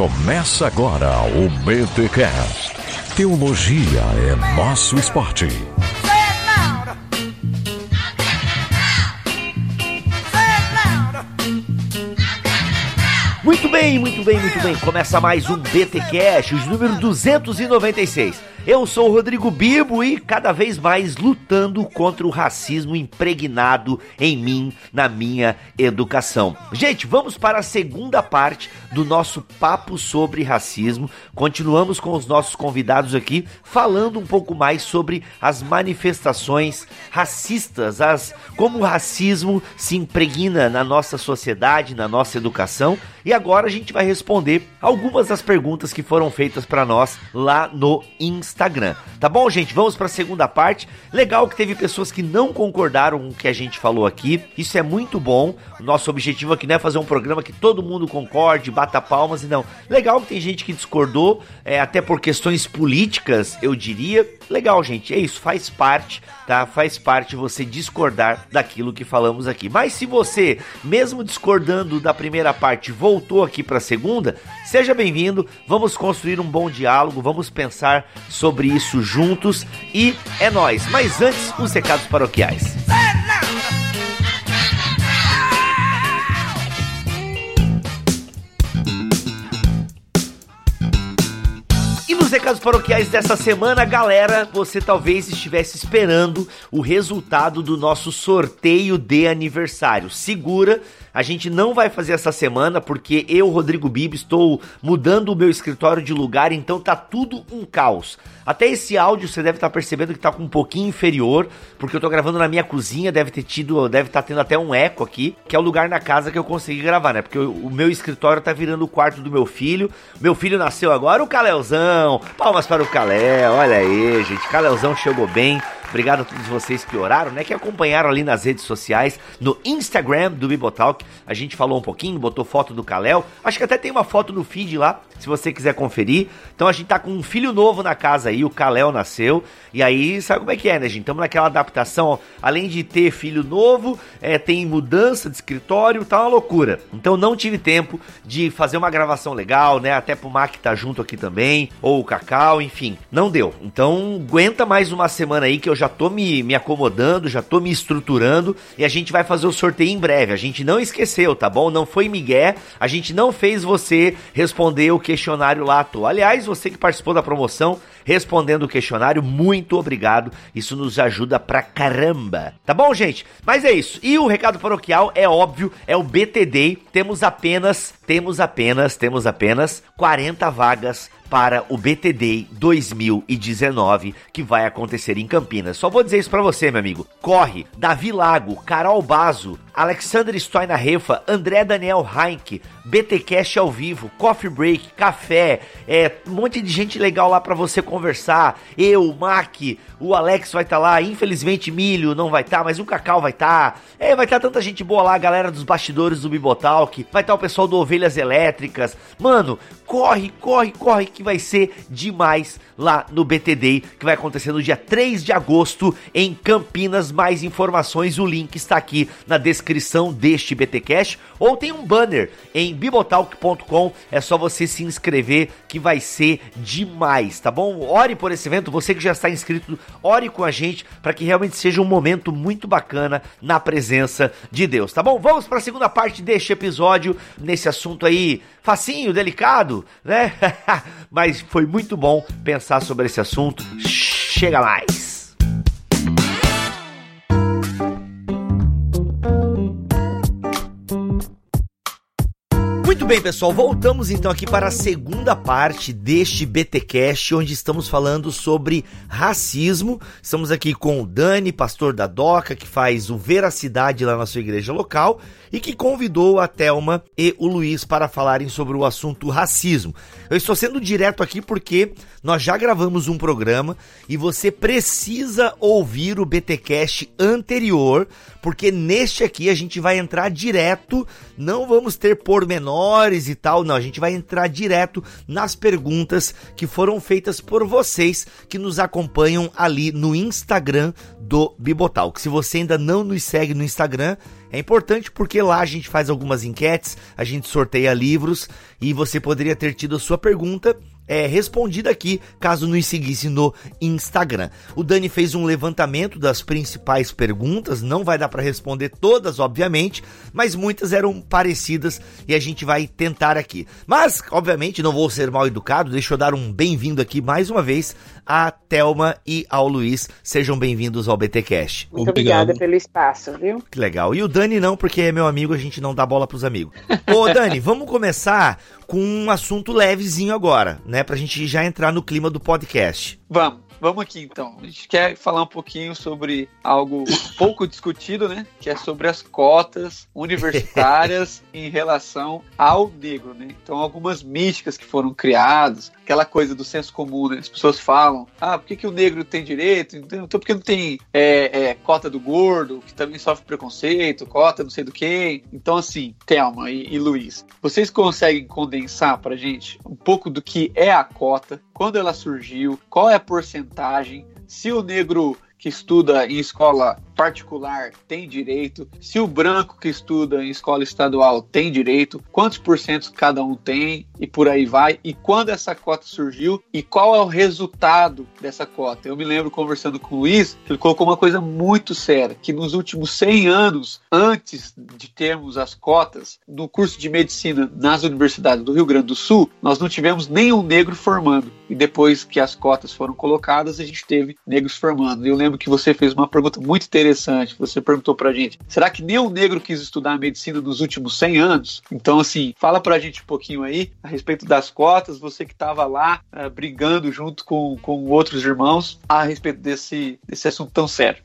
Começa agora o BTCast. Teologia é nosso esporte. Muito bem, muito bem, muito bem. Começa mais um BT Cash, os número 296. Eu sou o Rodrigo Bibo e cada vez mais lutando contra o racismo impregnado em mim, na minha educação. Gente, vamos para a segunda parte do nosso papo sobre racismo. Continuamos com os nossos convidados aqui, falando um pouco mais sobre as manifestações racistas, as como o racismo se impregna na nossa sociedade, na nossa educação. E agora a gente vai responder algumas das perguntas que foram feitas para nós lá no Instagram. Tá bom, gente? Vamos para a segunda parte. Legal que teve pessoas que não concordaram com o que a gente falou aqui. Isso é muito bom. Nosso objetivo aqui não é fazer um programa que todo mundo concorde, bata palmas e não. Legal que tem gente que discordou, é, até por questões políticas, eu diria. Legal, gente. É isso, faz parte, tá? Faz parte você discordar daquilo que falamos aqui. Mas se você, mesmo discordando da primeira parte, voltou aqui para a segunda, seja bem-vindo. Vamos construir um bom diálogo, vamos pensar sobre isso juntos e é nós. Mas antes, os recados paroquiais. E nos recados paroquiais dessa semana, galera, você talvez estivesse esperando o resultado do nosso sorteio de aniversário. Segura, a gente não vai fazer essa semana porque eu, Rodrigo Bibi, estou mudando o meu escritório de lugar, então tá tudo um caos. Até esse áudio você deve estar percebendo que tá com um pouquinho inferior, porque eu tô gravando na minha cozinha, deve ter tido, deve estar tendo até um eco aqui, que é o lugar na casa que eu consegui gravar, né? Porque o meu escritório tá virando o quarto do meu filho. Meu filho nasceu agora, o Calelzão. Palmas para o Caléu, olha aí, gente. Calelzão chegou bem. Obrigado a todos vocês que oraram, né? Que acompanharam ali nas redes sociais, no Instagram do Bibotalk. A gente falou um pouquinho, botou foto do Kalel. Acho que até tem uma foto no feed lá, se você quiser conferir. Então a gente tá com um filho novo na casa aí, o Kalel nasceu. E aí, sabe como é que é, né, gente? Estamos naquela adaptação, ó, além de ter filho novo, é, tem mudança de escritório, tá uma loucura. Então não tive tempo de fazer uma gravação legal, né? Até pro Mac tá junto aqui também, ou o Cacau, enfim. Não deu. Então aguenta mais uma semana aí que eu já tô me, me acomodando, já tô me estruturando e a gente vai fazer o sorteio em breve. A gente não esqueceu, tá bom? Não foi migué, a gente não fez você responder o questionário lá à toa. Aliás, você que participou da promoção, respondendo o questionário, muito obrigado. Isso nos ajuda pra caramba. Tá bom, gente? Mas é isso. E o recado paroquial é óbvio, é o BTD. Temos apenas, temos apenas, temos apenas 40 vagas para o BTD 2019 que vai acontecer em Campinas. Só vou dizer isso para você, meu amigo. Corre, Davi Lago, Carol Bazo, Alexander Stoina Refa, André Daniel Heinck, BT Cash ao vivo, Coffee Break, café, é, um monte de gente legal lá para você conversar. Eu, Mac, o Alex vai estar tá lá, infelizmente Milho não vai estar, tá, mas o Cacau vai estar. Tá. É, vai estar tá tanta gente boa lá, a galera dos bastidores do Bibotalk, vai estar tá o pessoal do Ovelhas Elétricas. Mano, corre, corre, corre que vai ser demais lá no BTD, que vai acontecer no dia 3 de agosto em Campinas. Mais informações, o link está aqui na descrição deste BTcast ou tem um banner em bibotalk.com, é só você se inscrever que vai ser demais, tá bom? Ore por esse evento, você que já está inscrito, ore com a gente para que realmente seja um momento muito bacana na presença de Deus, tá bom? Vamos para a segunda parte deste episódio nesse assunto aí facinho, delicado, né? Mas foi muito bom pensar sobre esse assunto. Chega mais! Bem, pessoal, voltamos então aqui para a segunda parte deste BTcast, onde estamos falando sobre racismo. Estamos aqui com o Dani, pastor da Doca, que faz o Veracidade lá na sua igreja local e que convidou a Telma e o Luiz para falarem sobre o assunto racismo. Eu estou sendo direto aqui porque nós já gravamos um programa e você precisa ouvir o BTcast anterior, porque neste aqui a gente vai entrar direto, não vamos ter pormenores e tal. Não, a gente vai entrar direto nas perguntas que foram feitas por vocês que nos acompanham ali no Instagram do Bibotalk. Se você ainda não nos segue no Instagram, É importante porque lá a gente faz algumas enquetes, a gente sorteia livros e você poderia ter tido a sua pergunta é, respondida aqui, caso nos seguisse no Instagram. O Dani fez um levantamento das principais perguntas, não vai dar para responder todas, obviamente, mas muitas eram parecidas e a gente vai tentar aqui. Mas, obviamente, não vou ser mal educado, deixa eu dar um bem-vindo aqui mais uma vez a Telma e ao Luiz. Sejam bem-vindos ao BTcast. Muito obrigada pelo espaço, viu? Que legal. E o Dani não, porque é meu amigo, a gente não dá bola pros amigos. Ô, Dani, vamos começar com um assunto levezinho agora, né? Pra gente já entrar no clima do podcast. Vamos. Vamos aqui então. A gente quer falar um pouquinho sobre algo pouco discutido, né? Que é sobre as cotas universitárias em relação ao negro, né? Então, algumas místicas que foram criadas, aquela coisa do senso comum, né? As pessoas falam, ah, por que, que o negro tem direito? Então, por que não tem é, é, cota do gordo, que também sofre preconceito, cota não sei do que? Então, assim, Thelma e, e Luiz, vocês conseguem condensar pra gente um pouco do que é a cota, quando ela surgiu, qual é a porcentagem, se o negro que estuda em escola particular tem direito, se o branco que estuda em escola estadual tem direito, quantos por cento cada um tem e por aí vai, e quando essa cota surgiu e qual é o resultado dessa cota. Eu me lembro conversando com o Luiz, que ele colocou uma coisa muito séria, que nos últimos 100 anos, antes de termos as cotas, no curso de medicina nas universidades do Rio Grande do Sul, nós não tivemos nenhum negro formando. E depois que as cotas foram colocadas, a gente teve negros formando. Eu lembro que você fez uma pergunta muito interessante. Você perguntou pra gente: será que nenhum negro quis estudar medicina nos últimos 100 anos? Então, assim, fala pra gente um pouquinho aí a respeito das cotas, você que estava lá uh, brigando junto com, com outros irmãos a respeito desse, desse assunto tão sério.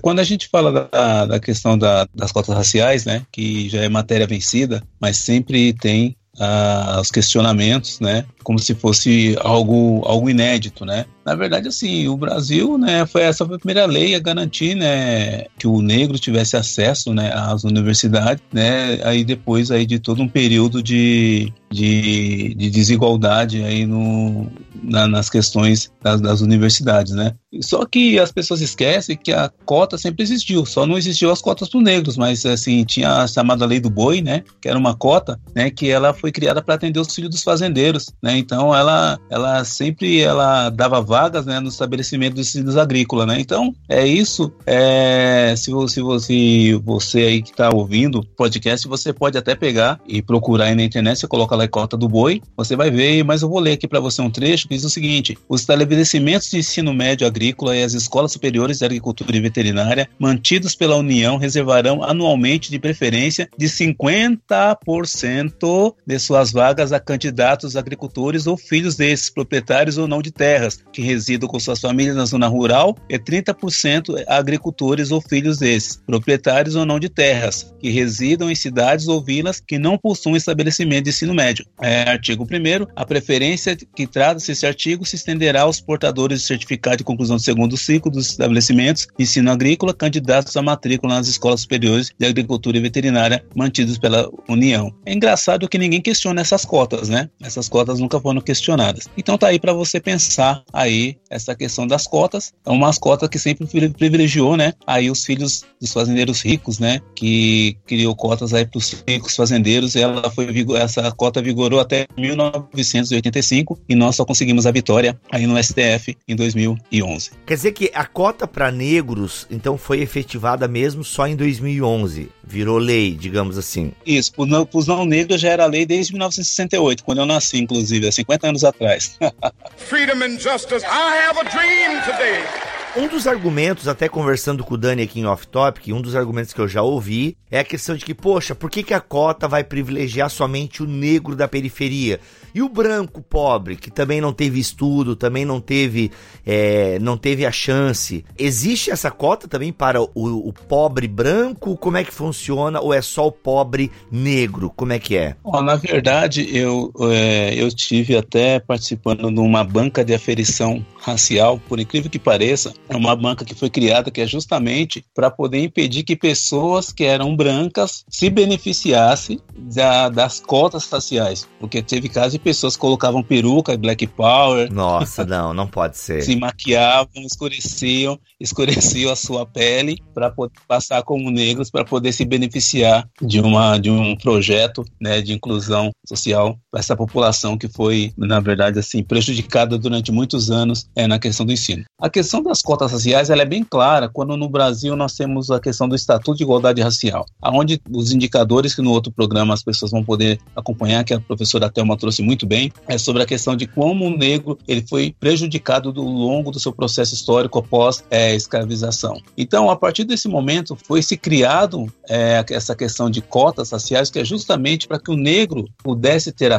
Quando a gente fala da, da questão da, das cotas raciais, né, que já é matéria vencida, mas sempre tem uh, os questionamentos, né, como se fosse algo, algo inédito, né. Na verdade, assim, o Brasil, né, foi essa foi a primeira lei a garantir, né, que o negro tivesse acesso, né, às universidades, né, aí depois aí de todo um período de, de, de desigualdade aí no, na, nas questões das, das, universidades, né. Só que as pessoas esquecem que a cota sempre existiu, só não existiu as cotas para negros, mas assim tinha a chamada lei do boi, né, que era uma cota, né, que ela foi criada para atender os filhos dos fazendeiros, né. Então ela, ela sempre ela dava vagas né, no estabelecimento dos tecidos agrícolas, né? Então, é isso. É, se, você, você, você aí que está ouvindo o podcast, você pode até pegar e procurar aí na internet, você coloca lá a cota do boi, você vai ver, mas eu vou ler aqui para você um trecho que diz o seguinte: os estabelecimentos de ensino médio agrícola e as escolas superiores de agricultura e veterinária mantidos pela União reservarão anualmente de preferência de 50% de suas vagas a candidatos agricultores ou filhos desses proprietários ou não de terras que residam com suas famílias na zona rural e 30% agricultores ou filhos desses, proprietários ou não de terras, que residam em cidades ou vilas que não possuem estabelecimento de ensino médio. É, artigo 1 a preferência que trata-se esse artigo se estenderá aos portadores de certificado de conclusão do segundo ciclo dos estabelecimentos de ensino agrícola candidatos à matrícula nas escolas superiores de agricultura e veterinária mantidos pela União. É engraçado que ninguém questiona essas cotas, né? Essas cotas nunca foram questionadas. Então tá aí para você pensar aí aí essa questão das cotas. É uma cotas que sempre privilegiou, né? Aí os filhos dos fazendeiros ricos, né? Que criou cotas aí para os ricos fazendeiros. E ela foi essa cota vigorou até 1985 e nós só conseguimos a vitória aí no STF em 2011. Quer dizer que a cota para negros então foi efetivada mesmo só em 2011, virou lei, digamos assim. Isso, para os não negros já era lei desde 1968, quando eu nasci, inclusive, há 50 anos atrás. Freedom and justice I have a dream today. Um dos argumentos, até conversando com o Dani aqui em Off Topic, um dos argumentos que eu já ouvi é a questão de que, poxa, por que, que a cota vai privilegiar somente o negro da periferia? E o branco pobre, que também não teve estudo, também não teve, é, não teve a chance. Existe essa cota também para o, o, pobre branco? Como é que funciona? Ou é só o pobre negro? Como é que é? Na verdade, eu, é, eu tive até participando de uma banca de aferição racial, por incrível que pareça, é uma banca que foi criada que é justamente para poder impedir que pessoas que eram brancas se beneficiassem da, das cotas raciais. Porque teve casos de pessoas colocavam peruca, black power. Nossa, não, não pode ser. Se maquiavam, escureciam, escureciam a sua pele para poder passar como negros, para poder se beneficiar de, uma, de um projeto né, de inclusão social essa população que foi, na verdade, assim, prejudicada durante muitos anos é, na questão do ensino. A questão das cotas raciais ela é bem clara quando no Brasil nós temos a questão do Estatuto de Igualdade Racial, aonde os indicadores que no outro programa as pessoas vão poder acompanhar, que a professora Thelma trouxe muito bem, é sobre a questão de como o negro ele foi prejudicado ao longo do seu processo histórico após é, escravização. Então, a partir desse momento, foi se criado é, essa questão de cotas raciais, que é justamente para que o negro pudesse ter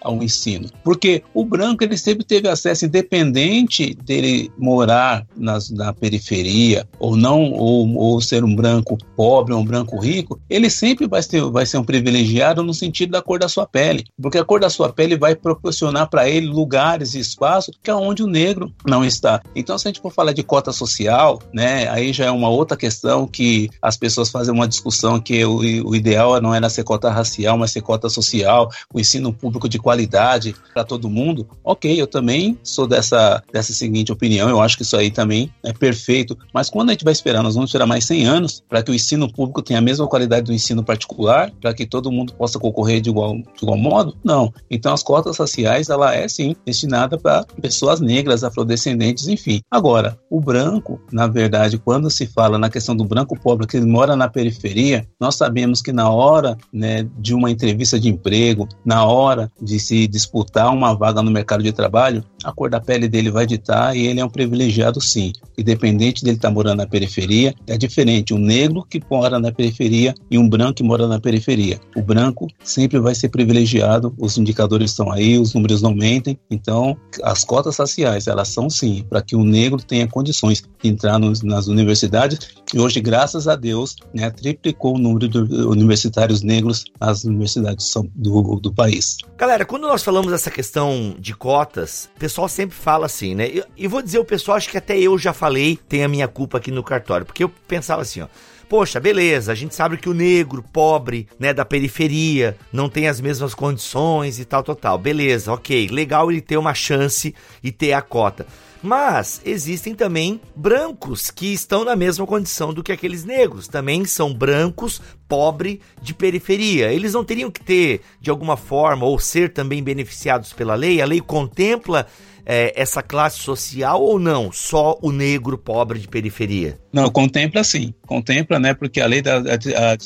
ao ensino. Porque o branco ele sempre teve acesso, independente dele morar nas, na periferia ou não, ou, ou ser um branco pobre ou um branco rico, ele sempre vai ser, vai ser um privilegiado no sentido da cor da sua pele. Porque a cor da sua pele vai proporcionar para ele lugares e espaços que é onde o negro não está. Então, se a gente for falar de cota social, né, aí já é uma outra questão que as pessoas fazem uma discussão que o, o ideal não era ser cota racial, mas ser cota social, o ensino público de qualidade para todo mundo. Ok, eu também sou dessa, dessa seguinte opinião, eu acho que isso aí também é perfeito. Mas quando a gente vai esperar, nós vamos esperar mais 100 anos para que o ensino público tenha a mesma qualidade do ensino particular, para que todo mundo possa concorrer de igual, de igual modo? Não. Então, as cotas raciais, ela é sim destinada para pessoas negras, afrodescendentes, enfim. Agora, o branco, na verdade, quando se fala na questão do branco pobre que mora na periferia, nós sabemos que na hora né, de uma entrevista de emprego, na hora de se disputar uma vaga no mercado de trabalho, a cor da pele dele vai ditar e ele é um privilegiado sim. Independente dele estar tá morando na periferia, é diferente um negro que mora na periferia e um branco que mora na periferia. O branco sempre vai ser privilegiado, os indicadores estão aí, os números não mentem. Então, as cotas raciais, elas são sim para que o negro tenha condições de entrar nas universidades. E hoje, graças a Deus, né, triplicou o número de universitários negros nas universidades do, do país. Galera, quando nós falamos dessa questão de cotas, o pessoal sempre fala assim, né? E vou dizer o pessoal, acho que até eu já falei, tem a minha culpa aqui no cartório, porque eu pensava assim, ó. Poxa, beleza, a gente sabe que o negro, pobre, né, da periferia, não tem as mesmas condições e tal, tal, tal. Beleza, ok, legal ele ter uma chance e ter a cota. Mas existem também brancos que estão na mesma condição do que aqueles negros. Também são brancos, pobre, de periferia. Eles não teriam que ter, de alguma forma, ou ser também beneficiados pela lei? A lei contempla é, essa classe social ou não? Só o negro pobre de periferia? Não, contempla sim. Contempla, né? Porque a lei da a,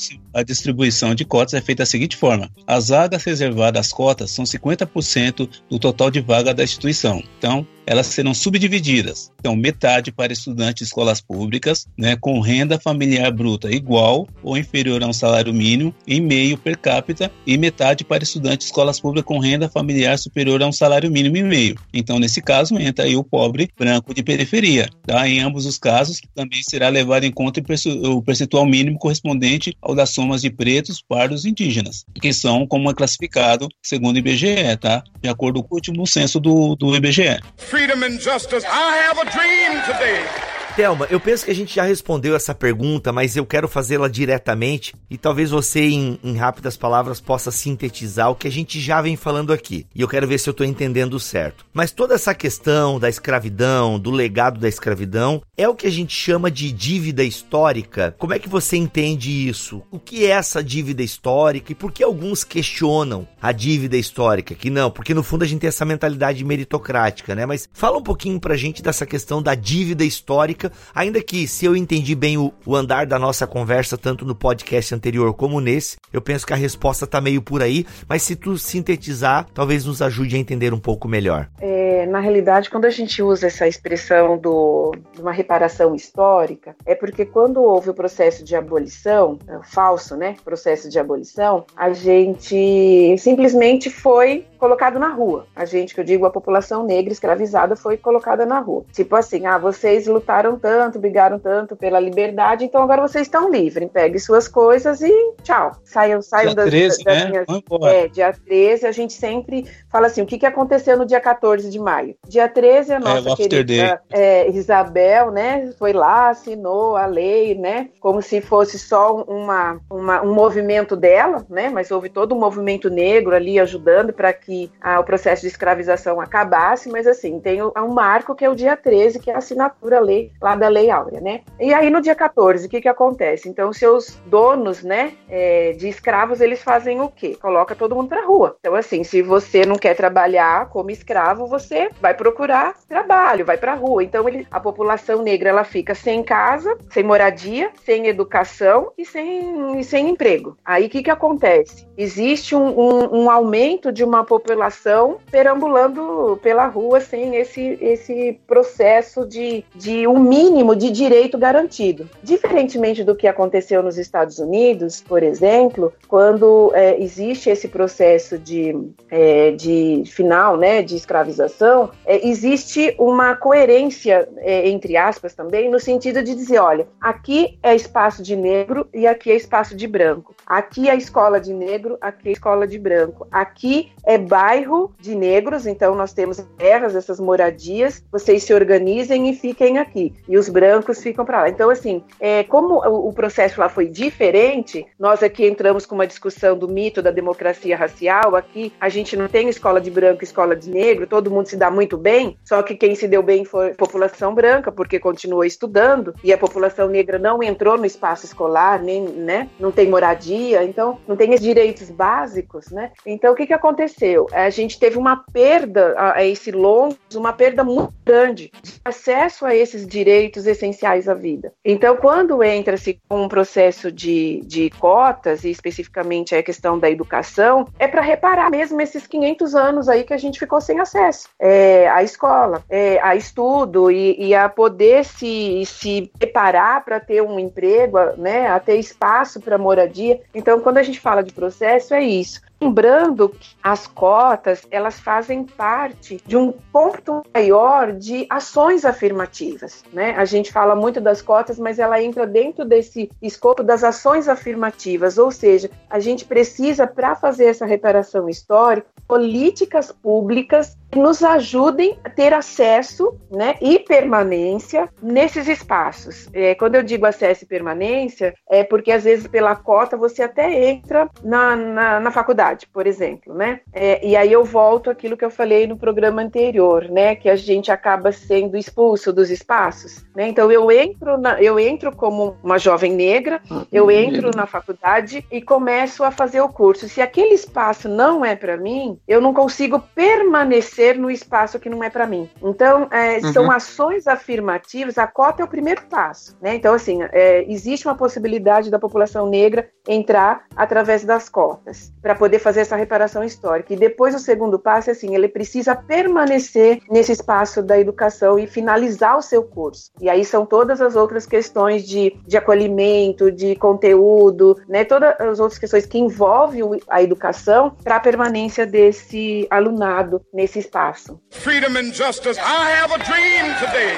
a distribuição de cotas é feita da seguinte forma: as vagas reservadas às cotas são 50% do total de vaga da instituição. Então, elas serão subdivididas. Então, metade para estudantes de escolas públicas, né, com renda familiar bruta igual ou inferior a um salário mínimo e meio per capita, e metade para estudantes de escolas públicas com renda familiar superior a um salário mínimo e meio. Então, nesse caso, entra aí o pobre branco de periferia. Tá? Em ambos os casos, também será levado em conta o percentual mínimo correspondente ao das somas de pretos, pardos e indígenas, que são como é classificado segundo o IBGE, tá? De acordo com o último censo do, do IBGE. Freedom and justice. I have a dream today. Thelma, eu penso que a gente já respondeu essa pergunta, mas eu quero fazê-la diretamente e talvez você, em, em, rápidas palavras, possa sintetizar o que a gente já vem falando aqui. E eu quero ver se eu estou entendendo certo. Mas toda essa questão da escravidão, do legado da escravidão, é o que a gente chama de dívida histórica. Como é que você entende isso? O que é essa dívida histórica e por que alguns questionam a dívida histórica? Que não, porque no fundo a gente tem essa mentalidade meritocrática, né? Mas fala um pouquinho pra gente dessa questão da dívida histórica ainda que se eu entendi bem o, o, andar da nossa conversa, tanto no podcast anterior como nesse, eu penso que a resposta tá meio por aí, mas se tu sintetizar, talvez nos ajude a entender um pouco melhor. É, na realidade, quando a gente usa essa expressão do, de uma reparação histórica, é porque quando houve o processo de abolição, é, falso, né, processo de abolição, a gente simplesmente foi colocado na rua. A gente, que eu digo, a população negra escravizada foi colocada na rua. Tipo assim, ah, vocês lutaram tanto, brigaram tanto pela liberdade, então agora vocês estão livres. Pegue suas coisas e tchau. Saiam, saiam dia das, 13, das né? minhas. É, dia 13, a gente sempre fala assim: o que, que aconteceu no dia 14 de maio. Dia 13, a nossa é, querida é, Isabel, né, foi lá, assinou a lei, né, como se fosse só uma, uma, um movimento dela, né, mas houve todo um movimento negro ali ajudando para que ah, o processo de escravização acabasse, mas assim, tem um marco que é o dia 13, que é a assinatura lei, lá da Lei Áurea, né. E aí no dia 14, o que que acontece? Então, seus donos, né, é, de escravos, eles fazem o quê? Coloca todo mundo pra rua. Então, assim, se você não quer trabalhar como escravo, você vai procurar trabalho, vai pra rua. Então, ele, a população negra, ela fica sem casa, sem moradia, sem educação e sem, sem emprego. Aí, o que que acontece? Existe um, um, um aumento de uma população perambulando pela rua sem esse, esse processo de, de um mínimo de direito garantido. Diferentemente do que aconteceu nos Estados Unidos, por exemplo, quando é, existe esse processo de, é, de final, né, de escravização, é, existe uma coerência, é, entre aspas, também, no sentido de dizer, olha, aqui é espaço de negro e aqui é espaço de branco. Aqui é escola de negro, aqui é escola de branco. Aqui é bairro de negros, então nós temos terras, essas moradias, vocês se organizem e fiquem aqui. E os brancos ficam para lá. Então, assim, é, como o processo lá foi diferente, nós aqui entramos com uma discussão do mito da democracia racial. Aqui a gente não tem escola de branco escola de negro, todo mundo se dá muito bem, só que quem se deu bem foi a população branca, porque continuou estudando, e a população negra não entrou no espaço escolar, nem, né, não tem moradia, então não tem os direitos básicos, né? Então o que, que aconteceu? A gente teve uma perda a, a esse longo, uma perda muito grande de acesso a esses direitos essenciais à vida. Então, quando entra-se com um processo de, de cotas, e especificamente a questão da educação, é para reparar mesmo esses 500 anos aí que a gente ficou sem acesso é, à escola, é, a estudo e, e, a poder se, se preparar para ter um emprego, né, a ter espaço para moradia. Então, quando a gente fala de processo, é isso. Lembrando que as cotas, elas fazem parte de um ponto maior de ações afirmativas, né? A gente fala muito das cotas, mas ela entra dentro desse escopo das ações afirmativas, ou seja, a gente precisa, para fazer essa reparação histórica, políticas públicas nos ajudem a ter acesso né, e permanência nesses espaços. É, quando eu digo acesso e permanência, é porque às vezes pela cota você até entra na, na, na faculdade, por exemplo, né? É, e aí eu volto àquilo que eu falei no programa anterior, né? Que a gente acaba sendo expulso dos espaços. Né? Então eu entro, na, eu entro como uma jovem negra, eu uhum. entro na faculdade e começo a fazer o curso. Se aquele espaço não é para mim, eu não consigo permanecer ser no espaço que não é para mim. Então, é, uhum. são ações afirmativas, a cota é o primeiro passo. Né? Então, assim, é, existe uma possibilidade da população negra entrar através das cotas para poder fazer essa reparação histórica. E depois, o segundo passo é assim, ele precisa permanecer nesse espaço da educação e finalizar o seu curso. E aí são todas as outras questões de, de acolhimento, de conteúdo, né? todas as outras questões que envolvem a educação para a permanência desse alunado nesse espaço. Freedom and justice. I have a dream today.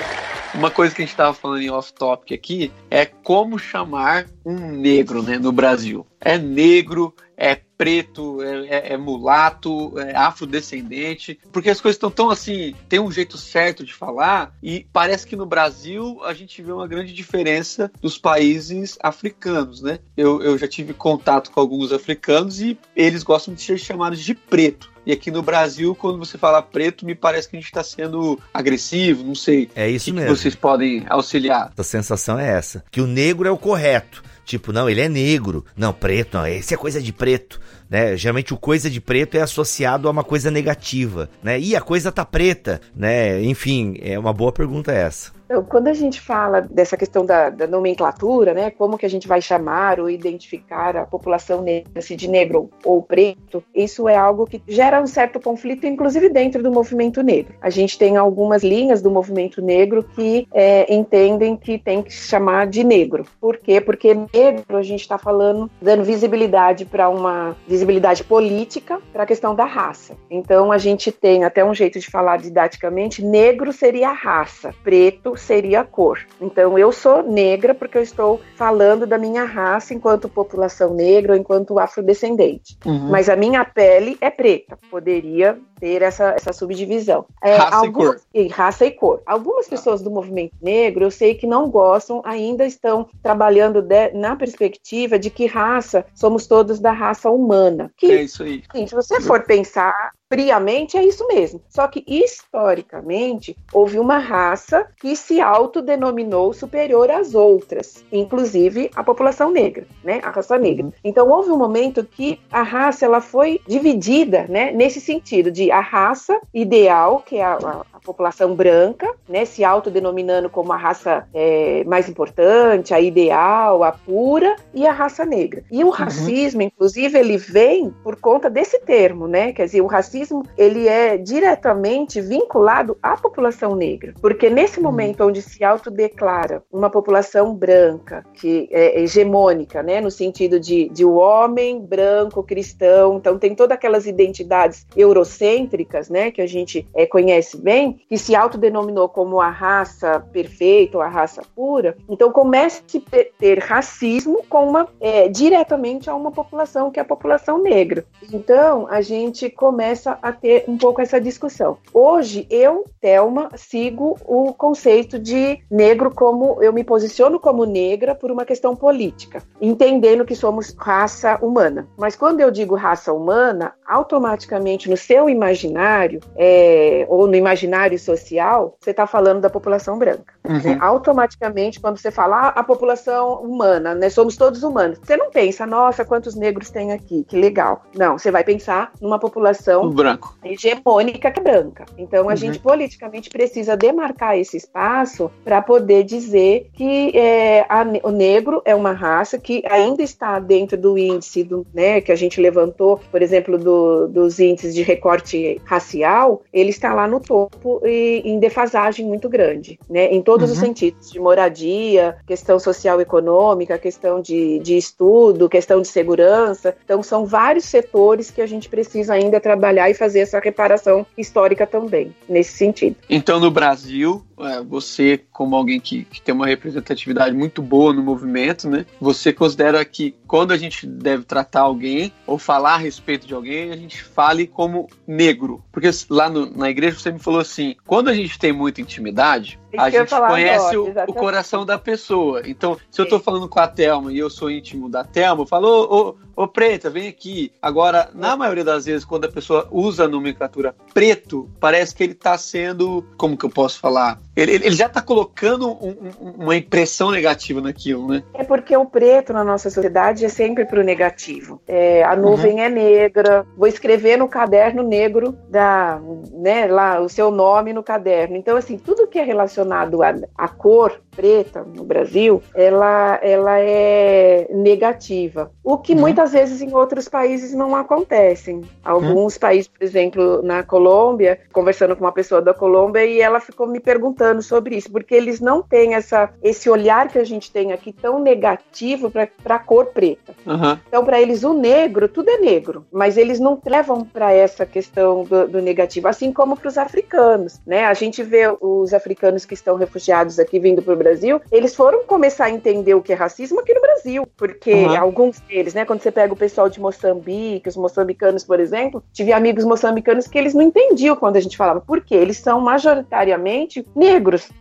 Uma coisa que a gente estava falando em off-topic aqui é como chamar um negro né, no Brasil. É negro, é preto, é, é, é, mulato, é afrodescendente, porque as coisas estão tão assim, tem um jeito certo de falar, e parece que no Brasil a gente vê uma grande diferença dos países africanos, né? Eu, eu já tive contato com alguns africanos e eles gostam de ser chamados de preto. E aqui no Brasil, quando você fala preto, me parece que a gente está sendo agressivo, não sei. É isso que mesmo. Que vocês podem auxiliar. A sensação é essa, que o negro é o correto. Tipo, não, ele é negro. Não, preto, não, esse é coisa de preto. Né? Geralmente o coisa de preto é associado a uma coisa negativa, né? E a coisa tá preta, né? Enfim, é uma boa pergunta essa. Então, quando a gente fala dessa questão da, da, nomenclatura, né, como que a gente vai chamar ou identificar a população negra, se de negro ou preto, isso é algo que gera um certo conflito, inclusive dentro do movimento negro. A gente tem algumas linhas do movimento negro que é, entendem que tem que chamar de negro. Por quê? Porque negro a gente está falando, dando visibilidade para uma visibilidade política para a questão da raça. Então a gente tem até um jeito de falar didaticamente, negro seria a raça, preto seria a cor. Então eu sou negra porque eu estou falando da minha raça enquanto população negra ou enquanto afrodescendente. Uhum. Mas a minha pele é preta, poderia ter essa, essa subdivisão. É, raça algumas, e cor. E raça e cor. Algumas tá. pessoas do movimento negro, eu sei que não gostam, ainda estão trabalhando de, na perspectiva de que raça somos todos da raça humana. Que, é isso aí. Sim, se você for pensar, friamente é isso mesmo. Só que historicamente houve uma raça que se autodenominou superior às outras, inclusive a população negra, né, a raça negra. Uhum. Então houve um momento que a raça ela foi dividida, né, nesse sentido de a raça ideal, que é a, a, população branca, né, se autodenominando como a raça é, mais importante, a ideal, a pura, e a raça negra. E o uhum. racismo, inclusive, ele vem por conta desse termo, né, quer dizer, o racismo ele é diretamente vinculado à população negra, porque nesse uhum. momento onde se autodeclara uma população branca, que é hegemônica, né, no sentido de, de o homem branco cristão, então tem todas aquelas identidades eurocêntricas, né, que a gente é, conhece bem, que se autodenominou como a raça perfeita ou a raça pura, então começa a ter racismo com uma, é, diretamente a uma população que é a população negra. Então a gente começa a ter um pouco essa discussão. Hoje, eu, Thelma, sigo o conceito de negro como eu me posiciono como negra por uma questão política, entendendo que somos raça humana. Mas quando eu digo raça humana, automaticamente no seu imaginário, é, ou no imaginário social, você está falando da população branca. Uhum. Né? Automaticamente, quando você fala ah, a população humana, né, somos todos humanos, você não pensa, nossa, quantos negros tem aqui, que legal. Não, você vai pensar numa população branco. hegemônica que é branca. Então a uhum. gente politicamente precisa demarcar esse espaço para poder dizer que é, a, o negro é uma raça que ainda está dentro do índice do, né, que a gente levantou, por exemplo, do, dos índices de recorte racial, ele está lá no topo e em defasagem muito grande, né, em todos uhum. os sentidos, de moradia, questão social econômica, questão de, de estudo, questão de segurança. Então são vários setores que a gente precisa ainda trabalhar e fazer essa reparação histórica também, nesse sentido. Então, no Brasil, é, você, como alguém que, que, tem uma representatividade muito boa no movimento, né? Você considera que quando a gente deve tratar alguém ou falar a respeito de alguém, a gente fale como negro. Porque lá no, na igreja você me falou assim: quando a gente tem muita intimidade, a gente conhece agora, o, o, coração da pessoa. Então, se eu estou falando com a Thelma e eu sou íntimo da Thelma, eu falo, ô, ô, ô preta, vem aqui. Agora, na maioria das vezes, quando a pessoa usa a nomenclatura preto, parece que ele está sendo, como que eu posso falar? Ele, ele já está colocando um, um, uma impressão negativa naquilo, né? É porque o preto na nossa sociedade é sempre para o negativo. É, a nuvem uhum. é negra, vou escrever no caderno negro da, né, lá o seu nome no caderno. Então, assim, tudo que é relacionado à, à cor preta no Brasil, ela, ela é negativa. O que uhum. muitas vezes em outros países não acontecem. Alguns uhum. países, por exemplo, na Colômbia, conversando com uma pessoa da Colômbia e ela ficou me perguntando sobre isso, porque eles não têm essa, esse olhar que a gente tem aqui tão negativo para a cor preta. Uhum. Então, para eles, o negro, tudo é negro, mas eles não levam para essa questão do, do negativo, assim como para os africanos. Né? A gente vê os africanos que estão refugiados aqui vindo para o Brasil, eles foram começar a entender o que é racismo aqui no Brasil, porque uhum. alguns deles, né, quando você pega o pessoal de Moçambique, os moçambicanos, por exemplo, tive amigos moçambicanos que eles não entendiam quando a gente falava, porque eles são majoritariamente negros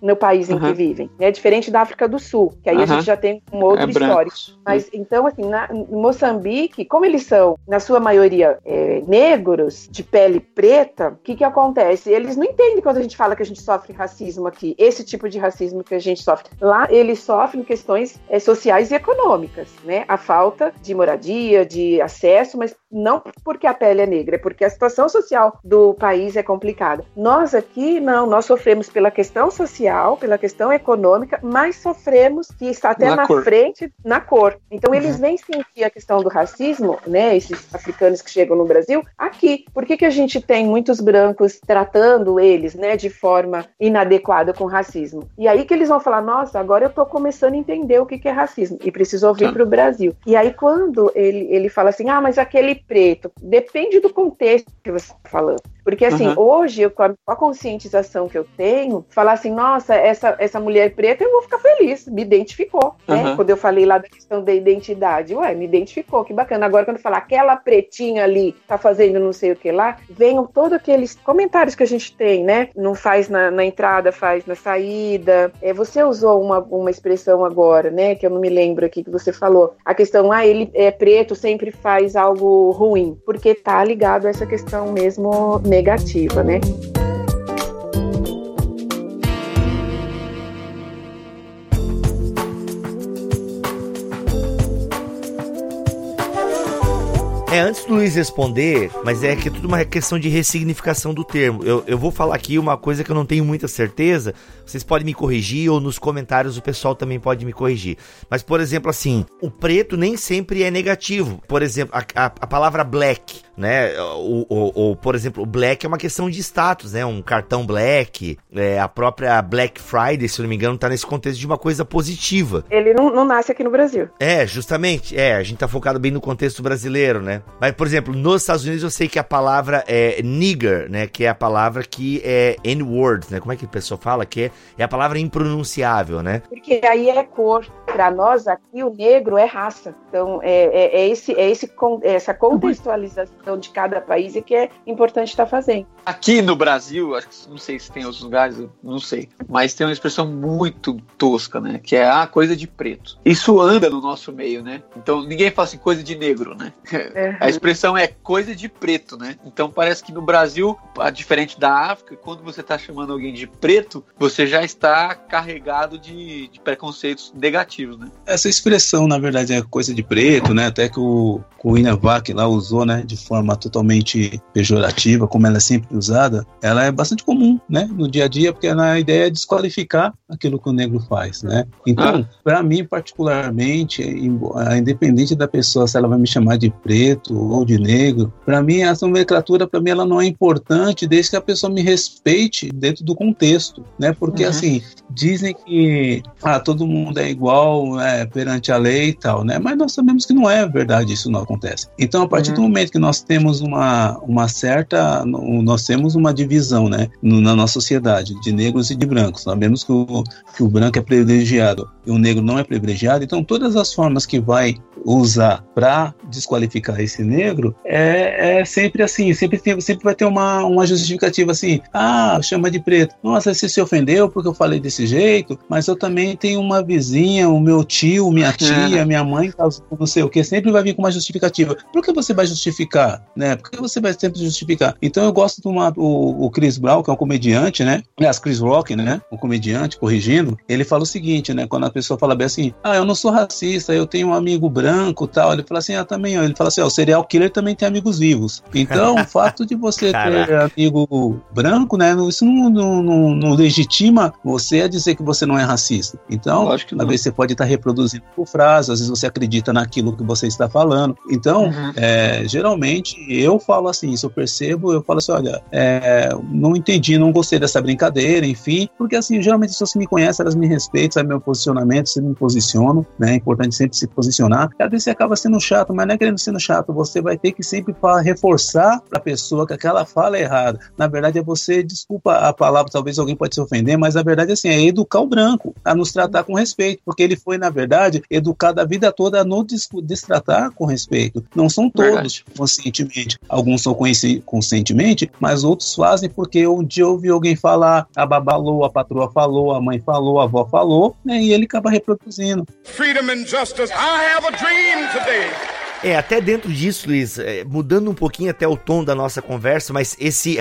no país uhum. em que vivem, né, diferente da África do Sul, que aí uhum. a gente já tem um outro é histórico. Mas então, assim, na, em Moçambique, como eles são, na sua maioria, é, negros, de pele preta, o que que acontece? Eles não entendem quando a gente fala que a gente sofre racismo aqui, esse tipo de racismo que a gente sofre. Lá eles sofrem questões é, sociais e econômicas, né? A falta de moradia, de acesso, mas não porque a pele é negra, é porque a situação social do país é complicada. Nós aqui, não, nós sofremos pela questão social, pela questão econômica, mas sofremos que está até na, na frente na cor. Então eles uhum. vêm sentir a questão do racismo, né? Esses africanos que chegam no Brasil, aqui. Por que, que a gente tem muitos brancos tratando eles, né, de forma inadequada com racismo? E aí que eles vão falar, nossa, agora eu estou começando a entender o que, que é racismo e preciso vir tá. para o Brasil. E aí quando ele, ele fala assim, ah, mas aquele preto, depende do contexto que você está falando. Porque assim, uhum. hoje, eu, com, a, com a conscientização que eu tenho, falar assim, nossa, essa, essa mulher preta, eu vou ficar feliz, me identificou, né? Uhum. Quando eu falei lá da questão da identidade, ué, me identificou, que bacana. Agora, quando falar aquela pretinha ali tá fazendo não sei o que lá, venham todos aqueles comentários que a gente tem, né? Não faz na, na entrada, faz na saída. É, você usou uma, uma expressão agora, né? Que eu não me lembro aqui que você falou. A questão, ah, ele é preto, sempre faz algo ruim, porque tá ligado a essa questão mesmo negativa, né? É, antes do Luiz responder, mas é que é tudo uma questão de ressignificação do termo. Eu, eu vou falar aqui uma coisa que eu não tenho muita certeza. Vocês podem me corrigir ou nos comentários o pessoal também pode me corrigir. Mas, por exemplo, assim, o preto nem sempre é negativo. Por exemplo, a, a, a palavra black né? Ou, ou, ou, por exemplo, o Black é uma questão de status, né? Um cartão Black, é, a própria Black Friday, se eu não me engano, tá nesse contexto de uma coisa positiva. Ele não, não nasce aqui no Brasil. É, justamente. É, a gente tá focado bem no contexto brasileiro, né? Mas, por exemplo, nos Estados Unidos eu sei que a palavra é nigger, né? Que é a palavra que é N-word, né? Como é que o pessoal fala? Que é, é a palavra impronunciável, né? Porque aí é cor. Para nós aqui, o negro é raça. Então, é, é, é esse, é esse, essa contextualização de cada país e que é importante estar tá fazendo. Aqui no Brasil, acho que não sei se tem outros lugares, não sei, mas tem uma expressão muito tosca, né? Que é a coisa de preto. Isso anda no nosso meio, né? Então ninguém fala assim coisa de negro, né? É. A expressão é coisa de preto, né? Então parece que no Brasil, diferente da África, quando você está chamando alguém de preto, você já está carregado de, de preconceitos negativos, né? Essa expressão, na verdade, é coisa de preto, né? Até que o, o William Vac lá usou, né? De forma forma totalmente pejorativa, como ela é sempre usada, ela é bastante comum, né, no dia a dia, porque a ideia é desqualificar aquilo que o negro faz, né? Então, ah. para mim particularmente, independente da pessoa se ela vai me chamar de preto ou de negro, para mim essa nomenclatura para mim ela não é importante desde que a pessoa me respeite dentro do contexto, né? Porque uhum. assim, dizem que ah, todo mundo é igual né, perante a lei e tal, né? Mas nós sabemos que não é verdade, isso não acontece. Então, a partir uhum. do momento que nós temos uma, uma certa, nós temos uma divisão, né, na nossa sociedade de negros e de brancos. Sabemos que o, que o branco é privilegiado e o negro não é privilegiado. Então, todas as formas que vai usar para desqualificar esse negro é, é sempre assim, sempre, tem, sempre vai ter uma, uma justificativa assim, ah, chama de preto. Nossa, você se ofendeu porque eu falei desse jeito, mas eu também tenho uma vizinha, o meu tio, minha tia, minha mãe, não sei o que, sempre vai vir com uma justificativa. Por que você vai justificar? né? Porque você vai sempre justificar. Então eu gosto de uma, o, o Chris Brown, que é um comediante, né? Aliás, Chris Rock, né? Um comediante, corrigindo, ele fala o seguinte, né? Quando a pessoa fala bem assim, ah, eu não sou racista, eu tenho um amigo branco tal, ele fala assim, ah, também, ele fala assim, ó, o serial killer também tem amigos vivos. Então, o fato de você ter amigo branco, né? Isso não, não, não, não, legitima você a dizer que você não é racista. Então, às vezes você pode estar reproduzindo por frase, às vezes você acredita naquilo que você está falando. Então, uhum. é, geralmente eu falo assim, se eu percebo, eu falo assim, olha, é, não entendi, não gostei dessa brincadeira, enfim, porque assim, geralmente as pessoas que me conhecem, elas me respeitam, sabem meu posicionamento, sempre me posiciono, né, é importante sempre se posicionar, às vezes você acaba sendo chato, mas não é querendo sendo chato, você vai ter que sempre reforçar para a pessoa que aquela fala é errada, na verdade é você, desculpa a palavra, talvez alguém pode se ofender, mas a verdade é assim, é educar o branco, a nos tratar com respeito, porque ele foi, na verdade, educado a vida toda a nos destratar com respeito, não são todos conscientes conscientemente. Alguns são conscientemente, mas outros fazem porque um dia ouvi alguém falar, a babá falou, a patroa falou, a mãe falou, a avó falou, né, e ele acaba reproduzindo. Freedom and justice. I have a dream. É, até dentro disso, Luiz, é, mudando um pouquinho até o tom da nossa conversa, mas esse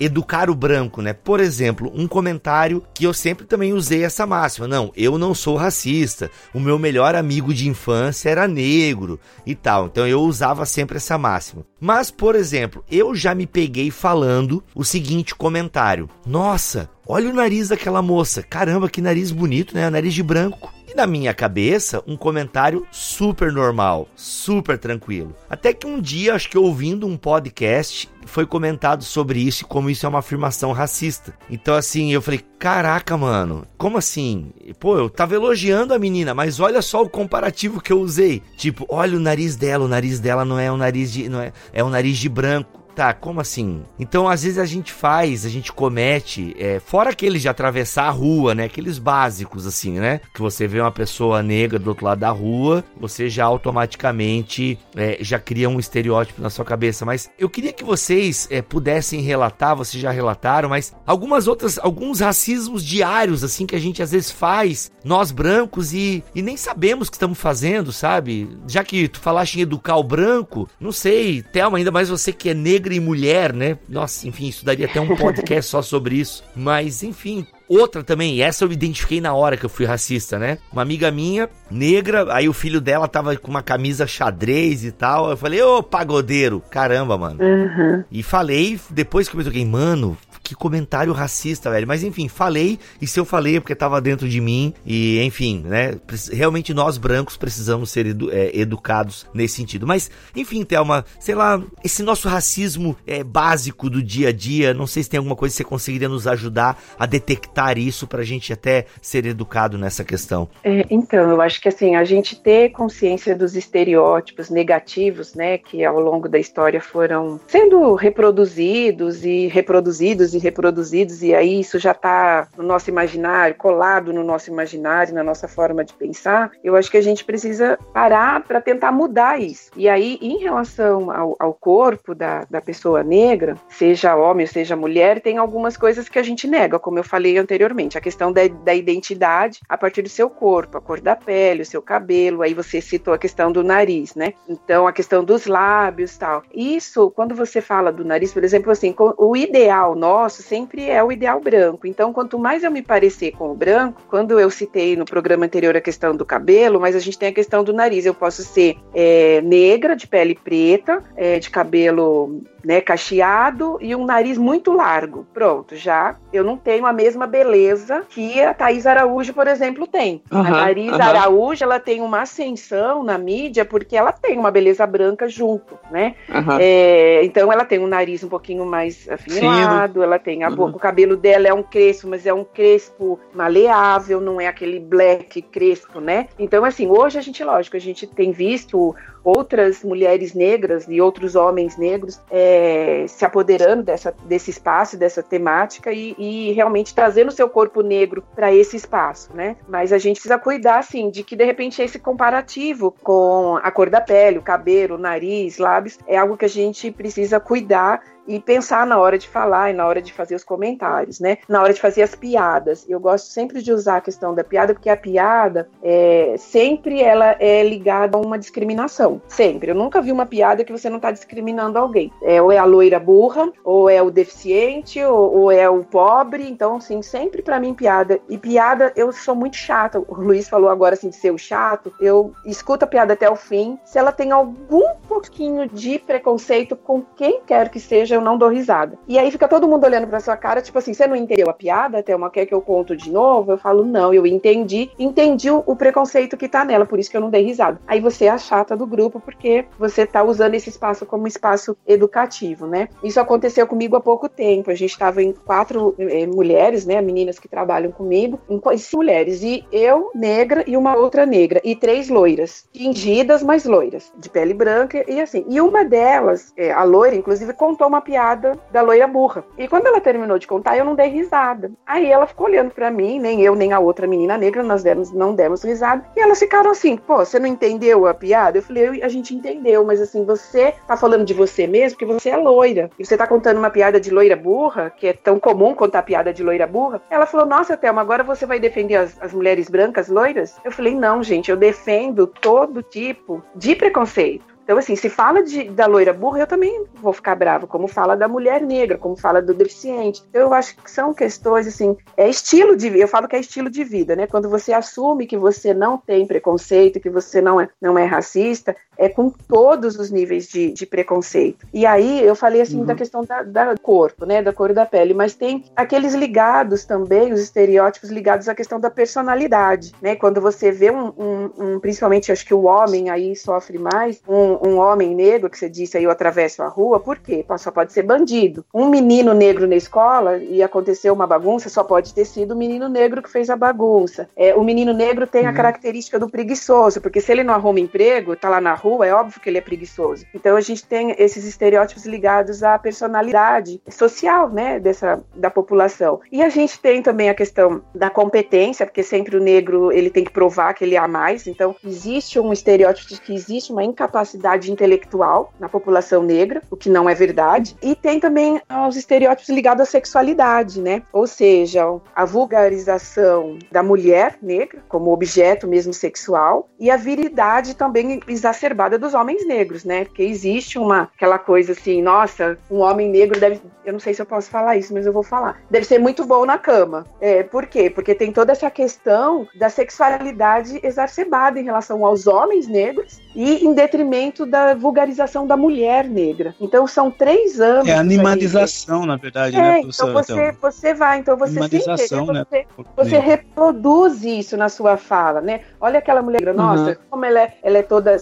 educar o branco, né? Por exemplo, um comentário que eu sempre também usei essa máxima. Não, eu não sou racista. O meu melhor amigo de infância era negro e tal. Então eu usava sempre essa máxima. Mas, por exemplo, eu já me peguei falando o seguinte comentário: Nossa, olha o nariz daquela moça. Caramba, que nariz bonito, né? Nariz de branco. E na minha cabeça, um comentário super normal, super tranquilo. Até que um dia, acho que ouvindo um podcast, foi comentado sobre isso e como isso é uma afirmação racista. Então, assim, eu falei: caraca, mano, como assim? Pô, eu tava elogiando a menina, mas olha só o comparativo que eu usei. Tipo, olha o nariz dela, o nariz dela não é o nariz de. não é, é o nariz de branco. Tá, como assim? Então, às vezes a gente faz, a gente comete, é, fora aqueles de atravessar a rua, né? Aqueles básicos, assim, né? Que você vê uma pessoa negra do outro lado da rua, você já automaticamente é, já cria um estereótipo na sua cabeça. Mas eu queria que vocês é, pudessem relatar, vocês já relataram, mas algumas outras, alguns racismos diários, assim, que a gente às vezes faz, nós brancos, e, e nem sabemos que estamos fazendo, sabe? Já que tu falaste em educar o branco, não sei, Thelma, ainda mais você que é negra negra e mulher, né? Nossa, enfim, isso daria até um podcast só sobre isso. Mas, enfim, Outra também, essa eu identifiquei na hora que eu fui racista, né? Uma amiga minha, negra, aí o filho dela tava com uma camisa xadrez e tal. Eu falei, ô pagodeiro, caramba, mano. Uhum. E falei, depois que eu me toquei, mano, que comentário racista, velho. Mas enfim, falei, e se eu falei é porque tava dentro de mim, e enfim, né? Realmente nós brancos precisamos ser edu é, educados nesse sentido. Mas, enfim, Thelma, sei lá, esse nosso racismo é, básico do dia a dia, não sei se tem alguma coisa que você conseguiria nos ajudar a detectar isso pra gente até ser educado nessa questão. É, então, eu acho que assim, a gente ter consciência dos estereótipos negativos, né, que ao longo da história foram sendo reproduzidos e reproduzidos e reproduzidos, e aí isso já está no nosso imaginário, colado no nosso imaginário, na nossa forma de pensar, eu acho que a gente precisa parar para tentar mudar isso. E aí, em relação ao, ao corpo da, da pessoa negra, seja homem, seja mulher, tem algumas coisas que a gente nega, como eu falei anteriormente, a questão da, da identidade a partir do seu corpo, a cor da pele, o seu cabelo, aí você citou a questão do nariz, né? Então, a questão dos lábios tal. Isso, quando você fala do nariz, por exemplo, assim, o ideal nosso nosso sempre é o ideal branco. Então, quanto mais eu me parecer com o branco, quando eu citei no programa anterior a questão do cabelo, mas a gente tem a questão do nariz. Eu posso ser é, negra, de pele preta, é, de cabelo né, cacheado e um nariz muito largo. Pronto, já eu não tenho a mesma beleza que a Thaís Araújo, por exemplo, tem. Uhum, a Thaís uhum. Araújo, ela tem uma ascensão na mídia porque ela tem uma beleza branca junto, né? Uhum. É, então ela tem um nariz um pouquinho mais afinado, ela tem a boca, o cabelo dela é um crespo, mas é um crespo maleável, não é aquele black crespo, né? Então, assim, hoje a gente, lógico, a gente tem visto outras mulheres negras e outros homens negros é, se apoderando dessa, desse espaço, dessa temática e, e realmente trazendo o seu corpo negro para esse espaço, né? Mas a gente precisa cuidar, assim, de que de repente esse comparativo com a cor da pele, o cabelo, o nariz, lábios, é algo que a gente precisa cuidar e pensar na hora de falar e na hora de fazer os comentários, né? Na hora de fazer as piadas. Eu gosto sempre de usar a questão da piada, porque a piada é, sempre ela é ligada a uma discriminação. Sempre. Eu nunca vi uma piada que você não está discriminando alguém. É, ou é a loira burra, ou é o deficiente, ou, ou é o pobre. Então, assim, sempre para mim piada. E piada, eu sou muito chata. O Luiz falou agora assim de ser o chato. Eu escuto a piada até o fim. Se ela tem algum pouquinho de preconceito com quem quer que seja, eu não dou risada. E aí fica todo mundo olhando pra sua cara, tipo assim, você não entendeu a piada? Até uma quer que eu conto de novo? Eu falo, não, eu entendi, entendi o, preconceito que tá nela, por isso que eu não dei risada. Aí você é a chata do grupo, porque você tá usando esse espaço como espaço educativo, né? Isso aconteceu comigo há pouco tempo. A gente tava em quatro é, mulheres, né? Meninas que trabalham comigo, em mulheres. E eu, negra, e uma outra negra. E três loiras, tingidas, mas loiras, de pele branca e assim. E uma delas, é, a loira, inclusive, contou uma piada da loira burra. E quando ela terminou de contar, eu não dei risada. Aí ela ficou olhando para mim, nem eu, nem a outra menina negra, nós demos, não demos risada. E elas ficaram assim, pô, você não entendeu a piada? Eu falei, a gente entendeu, mas assim, você tá falando de você mesmo porque você é loira. E você tá contando uma piada de loira burra, que é tão comum contar piada de loira burra. Ela falou, nossa, Thelma, agora você vai defender as, as mulheres brancas loiras? Eu falei, não, gente, eu defendo todo tipo de preconceito. Então, assim, se fala de, da loira burra, eu também vou ficar bravo, como fala da mulher negra, como fala do deficiente. Então, eu acho que são questões, assim, é estilo de vida, eu falo que é estilo de vida, né? Quando você assume que você não tem preconceito, que você não é, não é racista, é com todos os níveis de, de preconceito. E aí, eu falei, assim, uhum. da questão da, da corpo, né? Da cor da pele, mas tem aqueles ligados também, os estereótipos ligados à questão da personalidade, né? Quando você vê um, um, um principalmente, acho que o homem aí sofre mais, um um, um, homem negro, que você disse aí, eu atravesso a rua, por quê? Só pode ser bandido. Um menino negro na escola e aconteceu uma bagunça, só pode ter sido o menino negro que fez a bagunça. É, o menino negro tem a uhum. característica do preguiçoso, porque se ele não arruma emprego, tá lá na rua, é óbvio que ele é preguiçoso. Então a gente tem esses estereótipos ligados à personalidade social, né, dessa, da população. E a gente tem também a questão da competência, porque sempre o negro ele tem que provar que ele é mais. Então existe um estereótipo de que existe uma incapacidade intelectual na população negra, o que não é verdade. E tem também os estereótipos ligados à sexualidade, né? Ou seja, a vulgarização da mulher negra como objeto mesmo sexual e a virilidade também exacerbada dos homens negros, né? Porque existe uma aquela coisa assim, nossa, um homem negro deve, eu não sei se eu posso falar isso, mas eu vou falar, deve ser muito bom na cama. É, por quê? Porque tem toda essa questão da sexualidade exacerbada em relação aos homens negros e em detrimento da vulgarização da mulher negra. Então são três anos. É animalização, aí. na verdade, é, né, Então você, você vai, então você animalização, querer, né? você, você reproduz isso na sua fala, né? Olha aquela mulher, nossa, uhum. como ela é, ela é toda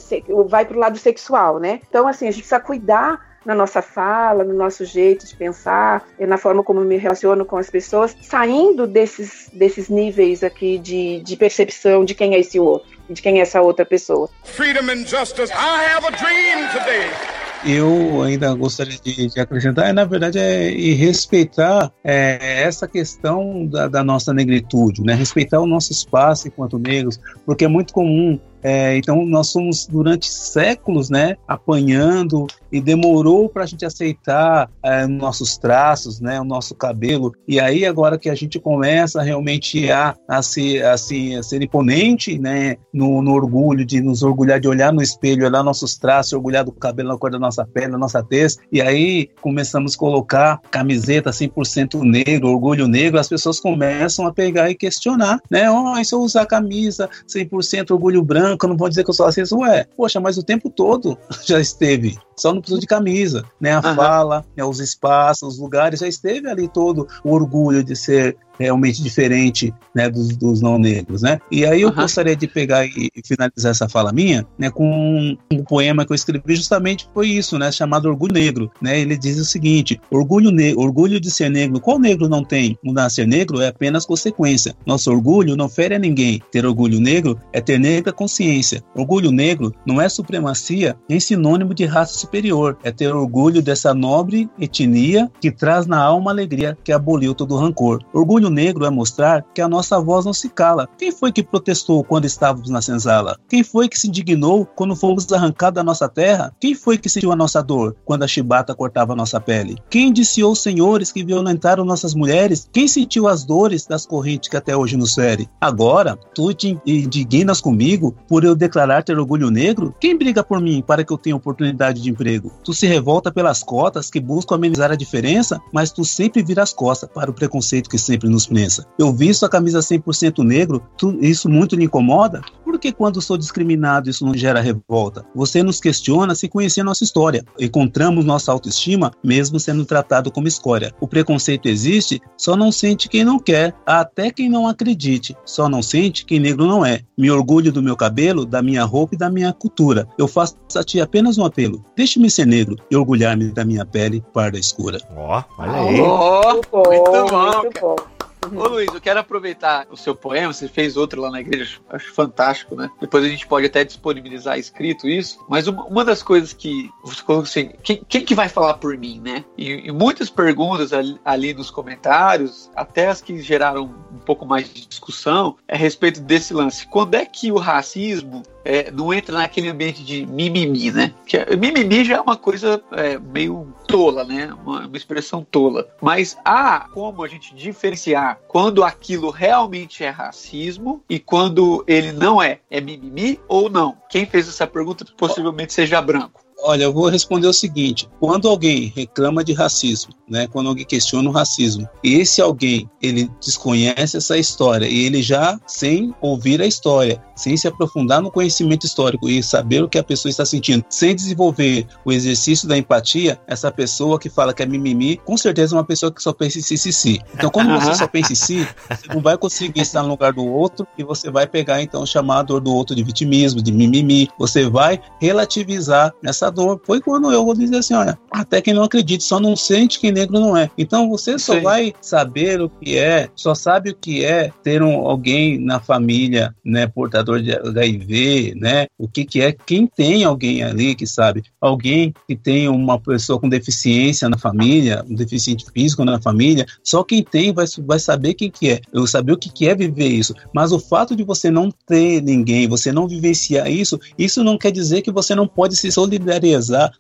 vai para o lado sexual, né? Então assim a gente precisa cuidar na nossa fala, no nosso jeito de pensar, na forma como me relaciono com as pessoas, saindo desses, desses níveis aqui de, de percepção de quem é esse outro, de quem é essa outra pessoa. Freedom and justice. I have a dream today eu ainda gostaria de, de, acrescentar, é, na verdade, é respeitar é, essa questão da, da, nossa negritude, né? respeitar o nosso espaço enquanto negros, porque é muito comum é, então nós somos durante séculos, né, apanhando e demorou para a gente aceitar é, nossos traços, né, o nosso cabelo. E aí agora que a gente começa realmente a, a, ser, assim, a ser imponente, né, no, no, orgulho de nos orgulhar de olhar no espelho, olhar nossos traços, orgulhar do cabelo na cor da nossa pele, da nossa tez. E aí começamos a colocar camiseta 100% negro, orgulho negro. As pessoas começam a pegar e questionar, né? Oh, se eu usar camisa 100% orgulho branco branco, não vou dizer que eu sou racista. Ué, poxa, mas o tempo todo já esteve. Só não precisa de camisa, né? A uhum. fala, né, os espaços, os lugares, já esteve ali todo o orgulho de ser realmente diferente né, dos, dos, não negros, né? E aí eu uhum. gostaria de pegar e, finalizar essa fala minha, né, com um, um, poema que eu escrevi justamente foi isso, né, chamado Orgulho Negro, né? Ele diz o seguinte: orgulho, orgulho de ser negro, qual negro não tem? A ser negro é apenas consequência. Nosso orgulho não fere a ninguém. Ter orgulho negro é ter negra consciência. Orgulho negro não é supremacia nem sinônimo de raça superior. É ter orgulho dessa nobre etnia que traz na alma alegria que aboliu todo o rancor. Orgulho negro é mostrar que a nossa voz não se cala. Quem foi que protestou quando estávamos na senzala? Quem foi que se indignou quando fomos arrancados da nossa terra? Quem foi que sentiu a nossa dor quando a chibata cortava a nossa pele? Quem indiciou os senhores que violentaram nossas mulheres? Quem sentiu as dores das correntes que até hoje nos fere? Agora, tu te indignas comigo por eu declarar ter orgulho negro? Quem briga por mim para que eu tenha oportunidade de emprego? Tu se revolta pelas cotas que buscam amenizar a diferença, mas tu sempre vira as costas para o preconceito que sempre nos prensa. Eu visto a camisa 100% negro, tu, isso muito lhe incomoda? Por que quando sou discriminado isso não gera revolta? Você nos questiona se conhecer nossa história. Encontramos nossa autoestima mesmo sendo tratado como escória. O preconceito existe, só não sente quem não quer, até quem não acredite. Só não sente quem negro não é. Me orgulho do meu cabelo, da minha roupa e da minha cultura. Eu faço a ti apenas um apelo. Deixe-me ser negro e orgulhar-me da minha pele parda escura. Ó, oh, olha aí. Oh, muito bom, muito bom. Muito bom. Ô Luiz, eu quero aproveitar o seu poema, você fez outro lá na igreja, acho fantástico, né? Depois a gente pode até disponibilizar escrito isso, mas uma, uma das coisas que você colocou assim, quem, quem, que vai falar por mim, né? E, e muitas perguntas ali, ali, nos comentários, até as que geraram um pouco mais de discussão, é a respeito desse lance. Quando é que o racismo é, não entra naquele ambiente de mimimi, né? Que é, mimimi já é uma coisa é, meio tola, né? Uma, uma, expressão tola. Mas há como a gente diferenciar quando aquilo realmente é racismo e quando ele não é. É mimimi ou não? Quem fez essa pergunta possivelmente seja branco. Olha, eu vou responder o seguinte: quando alguém reclama de racismo, né, quando alguém questiona o racismo, e esse alguém ele desconhece essa história e ele já sem ouvir a história, sem se aprofundar no conhecimento histórico e saber o que a pessoa está sentindo, sem desenvolver o exercício da empatia, essa pessoa que fala que é mimimi, com certeza é uma pessoa que só pensa em si, si, si. Então, quando você só pensa em si, você não vai conseguir estar no lugar do outro e você vai pegar então chamar a dor do outro de vitimismo, de mimimi. Você vai relativizar essa dor. Foi quando eu vou dizer assim, olha, até quem não acredita só não sente que negro não é. Então você só Sim. vai saber o que é, só sabe o que é ter um, alguém na família, né, portador de HIV, né? O que que é quem tem alguém ali que sabe, alguém que tem uma pessoa com deficiência na família, um deficiente físico na família, só quem tem vai, vai saber quem que é. Eu saber o que que é viver isso. Mas o fato de você não ter ninguém, você não vivenciar isso, isso não quer dizer que você não pode se solidarizar,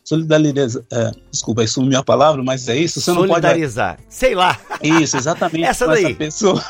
solidarizar, é, desculpa, isso é a palavra, mas é isso, você não pode solidarizar, sei lá. Isso, exatamente. essa daí. Essa pessoa.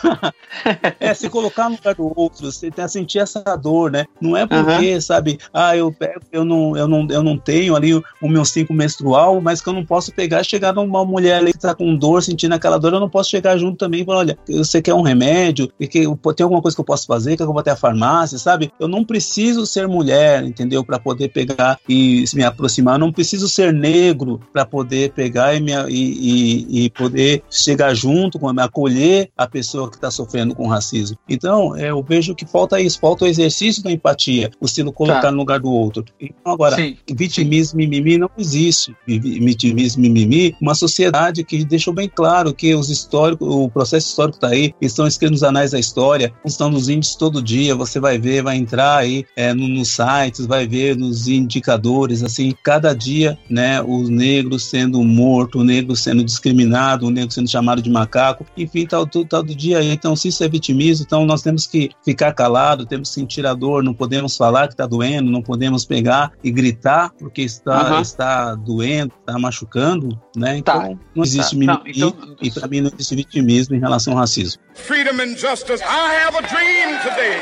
é se colocar no lugar do outro, você tem a sentir essa dor, né? Não é porque, uhum. sabe, ah, eu pego, eu não, eu não, eu não tenho ali o, meu cinco menstrual, mas que eu não posso pegar, chegar numa mulher ali que tá com dor, sentindo aquela dor, eu não posso chegar junto também e falar, olha, você quer um remédio, e que tem alguma coisa que eu posso fazer, que eu vou até a farmácia, sabe? Eu não preciso ser mulher, entendeu? Para poder pegar e me aproximar. Eu não preciso ser negro para poder pegar e, me, e, e, e, poder chegar junto, com, acolher a pessoa que está sofrendo com racismo. Então, é, eu vejo que falta isso, falta o exercício da empatia, o se colocar tá. no lugar do outro. Então, agora, Sim. vitimismo, mimimi não existe. Vitimismo, mimimi, uma sociedade que deixou bem claro que os históricos, o processo histórico está aí, estão escritos nos anais da história, estão nos índices todo dia, você vai ver, vai entrar aí é, no, nos sites, vai ver nos indicadores, assim, cada dia, né, os negros sendo mortos, o negro sendo discriminado, o negro sendo chamado de macaco, enfim, tal, tal, tal do dia. Então, se isso é vitimismo, então nós temos que ficar calado, temos que sentir a dor, não podemos falar que está doendo, não podemos pegar e gritar porque está, uhum. está doendo, está machucando, né? Então, tá. não existe tá. mimimi não, então... e para mim não existe vitimismo em relação ao racismo. Freedom and justice, I have a dream today.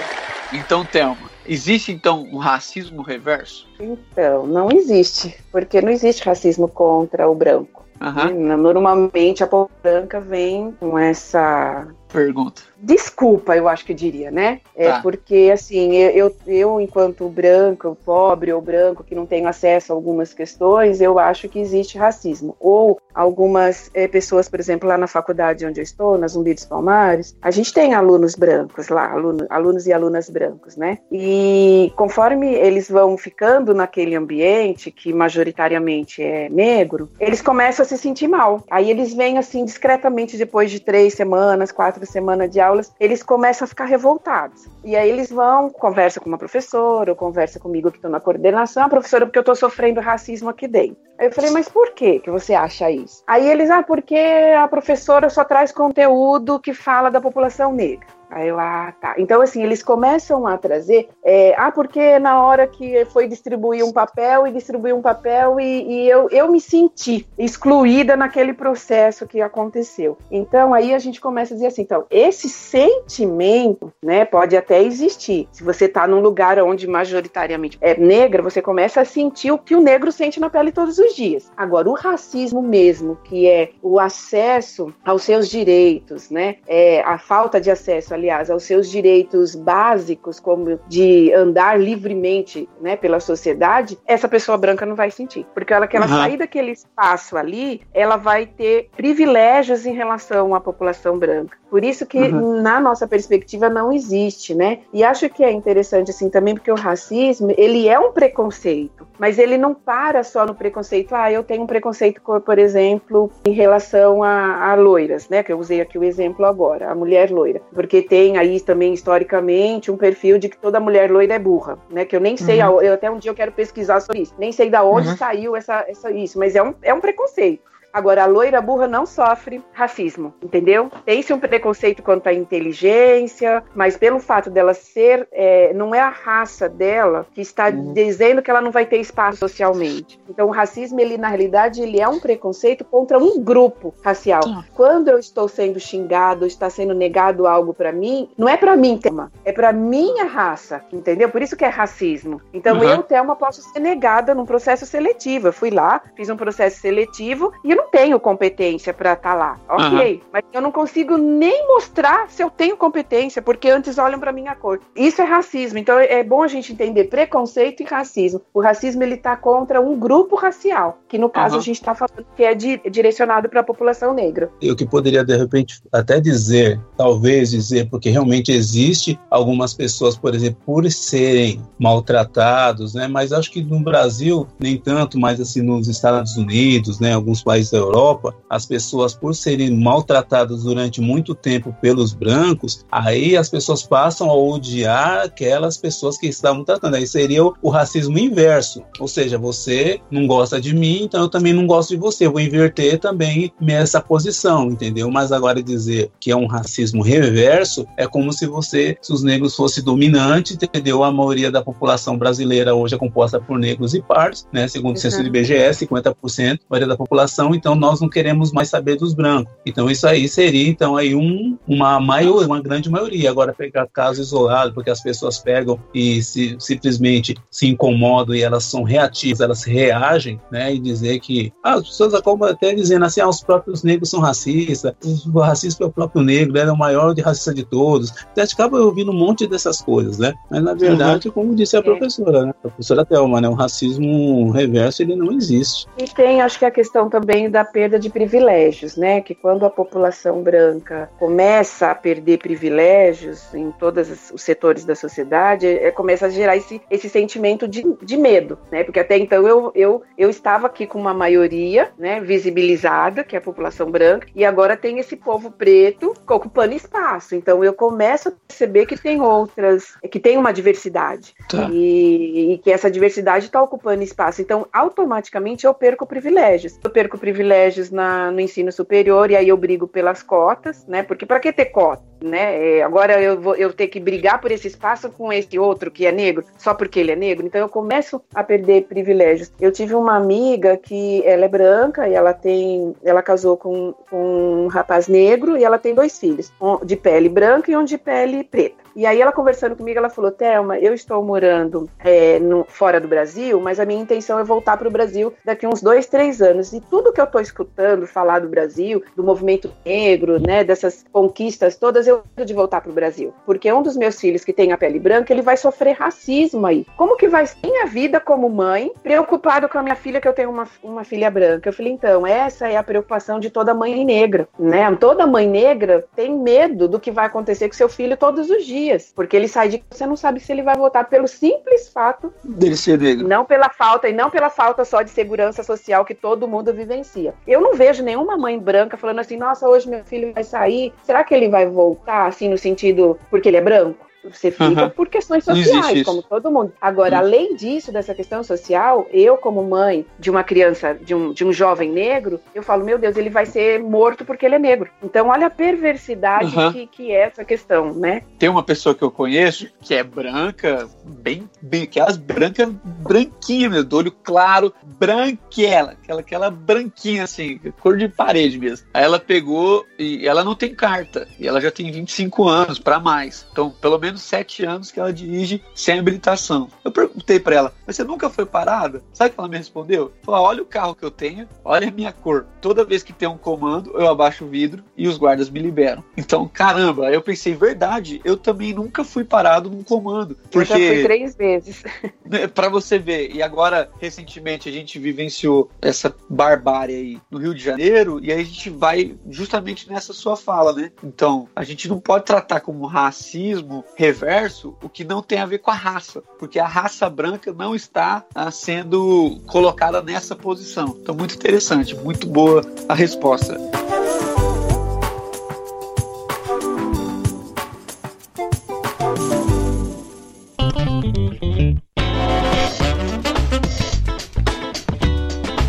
Então, Thelma, existe então um racismo reverso? Então, não existe, porque não existe racismo contra o branco. Uhum. Normalmente a população branca vem com essa pergunta desculpa, eu acho que eu diria, né? É tá. porque, assim, eu, eu, enquanto branco, pobre ou branco, que não tenho acesso a algumas questões, eu acho que existe racismo. Ou algumas é, pessoas, por exemplo, lá na faculdade onde eu estou, na Zumbi dos Palmares, a gente tem alunos brancos lá, aluno, alunos e alunas brancos, né? E conforme eles vão ficando naquele ambiente, que majoritariamente é negro, eles começam a se sentir mal. Aí eles vêm, assim, discretamente, depois de três semanas, quatro semanas de aulas, eles começam a ficar revoltados. E aí eles vão, conversa com uma professora, ou conversa comigo que estou na coordenação, a ah, professora, porque eu estou sofrendo racismo aqui dentro. Aí eu falei, mas por que que você acha isso? Aí eles, ah, porque a professora só traz conteúdo que fala da população negra. Aí eu, ah, tá. Então, assim, eles começam a trazer, é, ah, porque na hora que foi distribuir um papel e distribuir um papel e, e, eu, eu me senti excluída naquele processo que aconteceu. Então, aí a gente começa a dizer assim, então, esse sentimento, né, pode até existir. Se você está num lugar onde majoritariamente é negra, você começa a sentir o que o negro sente na pele todos os dias. Agora, o racismo mesmo, que é o acesso aos seus direitos, né, é a falta de acesso aliás, aos seus direitos básicos, como de andar livremente né, pela sociedade, essa pessoa branca não vai sentir. Porque ela que ela uhum. sair daquele espaço ali, ela vai ter privilégios em relação à população branca. Por isso que uhum. na nossa perspectiva não existe, né? E acho que é interessante assim também porque o racismo, ele é um preconceito, mas ele não para só no preconceito. Ah, eu tenho um preconceito, por exemplo, em relação a, a loiras, né? Que eu usei aqui o exemplo agora, a mulher loira, porque tem aí também historicamente um perfil de que toda mulher loira é burra, né? Que eu nem sei, uhum. eu, até um dia eu quero pesquisar sobre isso, nem sei da onde uhum. saiu essa, essa isso, mas é um, é um preconceito. Agora, a loira burra não sofre racismo, entendeu? Tem-se um preconceito quanto à inteligência, mas pelo fato dela ser, é, não é a raça dela que está uhum. dizendo que ela não vai ter espaço socialmente. Então, o racismo, ele na realidade, ele é um preconceito contra um grupo racial. Uhum. Quando eu estou sendo xingado, está sendo negado algo para mim, não é para mim, tema, é para minha raça, entendeu? Por isso que é racismo. Então, uhum. eu, Thelma, posso ser negada num processo seletivo. Eu fui lá, fiz um processo seletivo e eu não tenho competência para estar tá lá. Ok, uhum. mas eu não consigo nem mostrar se eu tenho competência, porque antes olham para minha cor. Isso é racismo. Então é bom a gente entender preconceito e racismo. O racismo ele está contra um grupo racial, que no caso uhum. a gente está falando que é di direcionado para a população negra. Eu que poderia de repente até dizer, talvez dizer, porque realmente existe algumas pessoas, por exemplo, por serem maltratados, né? Mas acho que no Brasil nem tanto, mas assim nos Estados Unidos, né? Alguns países da Europa, as pessoas por serem maltratadas durante muito tempo pelos brancos, aí as pessoas passam a odiar aquelas pessoas que estavam tratando. Aí seria o, racismo inverso, ou seja, você não gosta de mim, então eu também não gosto de você. Eu vou inverter também essa posição, entendeu? Mas agora dizer que é um racismo reverso é como se você, se os negros fossem dominantes, entendeu? A maioria da população brasileira hoje é composta por negros e pardos, né? Segundo o censo do IBGE, 50% a maioria da população, então nós não queremos mais saber dos brancos. Então isso aí seria então aí um, uma maior, uma grande maioria. Agora pegar caso isolado, porque as pessoas pegam e se, simplesmente se incomodam e elas são reativas, elas reagem, né? E dizer que ah, as pessoas acabam até dizendo assim, ah, os próprios negros são racistas, o racismo é o próprio negro, ele é o maior de racista de todos. Então a gente acaba ouvindo um monte dessas coisas, né? Mas na verdade, uhum. como disse a é. professora, né? A professora Thelma, né? O racismo reverso ele não existe. E tem, acho que a questão também da perda de privilégios, né? Que quando a população branca começa a perder privilégios em todos os setores da sociedade, é, começa a gerar esse, esse sentimento de, de medo, né? Porque até então eu, eu, eu estava aqui com uma maioria, né? Visibilizada, que é a população branca, e agora tem esse povo preto ocupando espaço. Então eu começo a perceber que tem outras, que tem uma diversidade. Tá. E, e que essa diversidade está ocupando espaço. Então, automaticamente eu perco privilégios. Eu perco privilégios na, no ensino superior e aí eu brigo pelas cotas, né? Porque para que ter cota? Né? É, agora eu vou eu ter que brigar por esse espaço com esse outro que é negro, só porque ele é negro. Então eu começo a perder privilégios. Eu tive uma amiga que ela é branca e ela tem, ela casou com, com um rapaz negro e ela tem dois filhos, um de pele branca e um de pele preta. E aí ela conversando comigo, ela falou, Thelma, eu estou morando é, no, fora do Brasil, mas a minha intenção é voltar para o Brasil daqui uns dois, três anos. E tudo que eu estou escutando falar do Brasil, do movimento negro, né, dessas conquistas todas, eu quero de voltar para o Brasil. Porque um dos meus filhos que tem a pele branca, ele vai sofrer racismo aí. Como que vai ser minha vida como mãe, preocupado com a minha filha, que eu tenho uma, uma filha branca? Eu falei, então, essa é a preocupação de toda mãe negra, né? Toda mãe negra tem medo do que vai acontecer com seu filho todos os dias dias, porque ele sai de você não sabe se ele vai votar pelo simples fato dele ser negro. Não pela falta e não pela falta só de segurança social que todo mundo vivencia. Eu não vejo nenhuma mãe branca falando assim: "Nossa, hoje meu filho vai sair, será que ele vai voltar assim no sentido porque ele é branco?" Você fica uhum. por questões sociais, como todo mundo. Agora, uhum. além disso, dessa questão social, eu, como mãe de uma criança, de um, de um jovem negro, eu falo, meu Deus, ele vai ser morto porque ele é negro. Então, olha a perversidade uhum. que, que é essa questão, né? Tem uma pessoa que eu conheço que é branca, bem, bem aquelas brancas, branquinhas, do olho claro, branquela, aquela, aquela branquinha assim, cor de parede mesmo. Aí ela pegou e ela não tem carta, e ela já tem 25 anos para mais. Então, pelo menos menos sete anos que ela dirige sem habilitação. Eu perguntei para ela, mas você nunca foi parada? Sabe o que ela me respondeu? Falou, olha o carro que eu tenho, olha a minha cor. Toda vez que tem um comando, eu abaixo o vidro e os guardas me liberam. Então, caramba, eu pensei, verdade, eu também nunca fui parado num comando. Porque... Eu já fui três vezes. Né, para você ver, e agora, recentemente, a gente vivenciou essa barbárie aí no Rio de Janeiro, e aí a gente vai justamente nessa sua fala, né? Então, a gente não pode tratar como racismo reverso o que não tem a ver com a raça, porque a raça branca não está ah, sendo colocada nessa posição. Então, muito interessante, muito boa a resposta.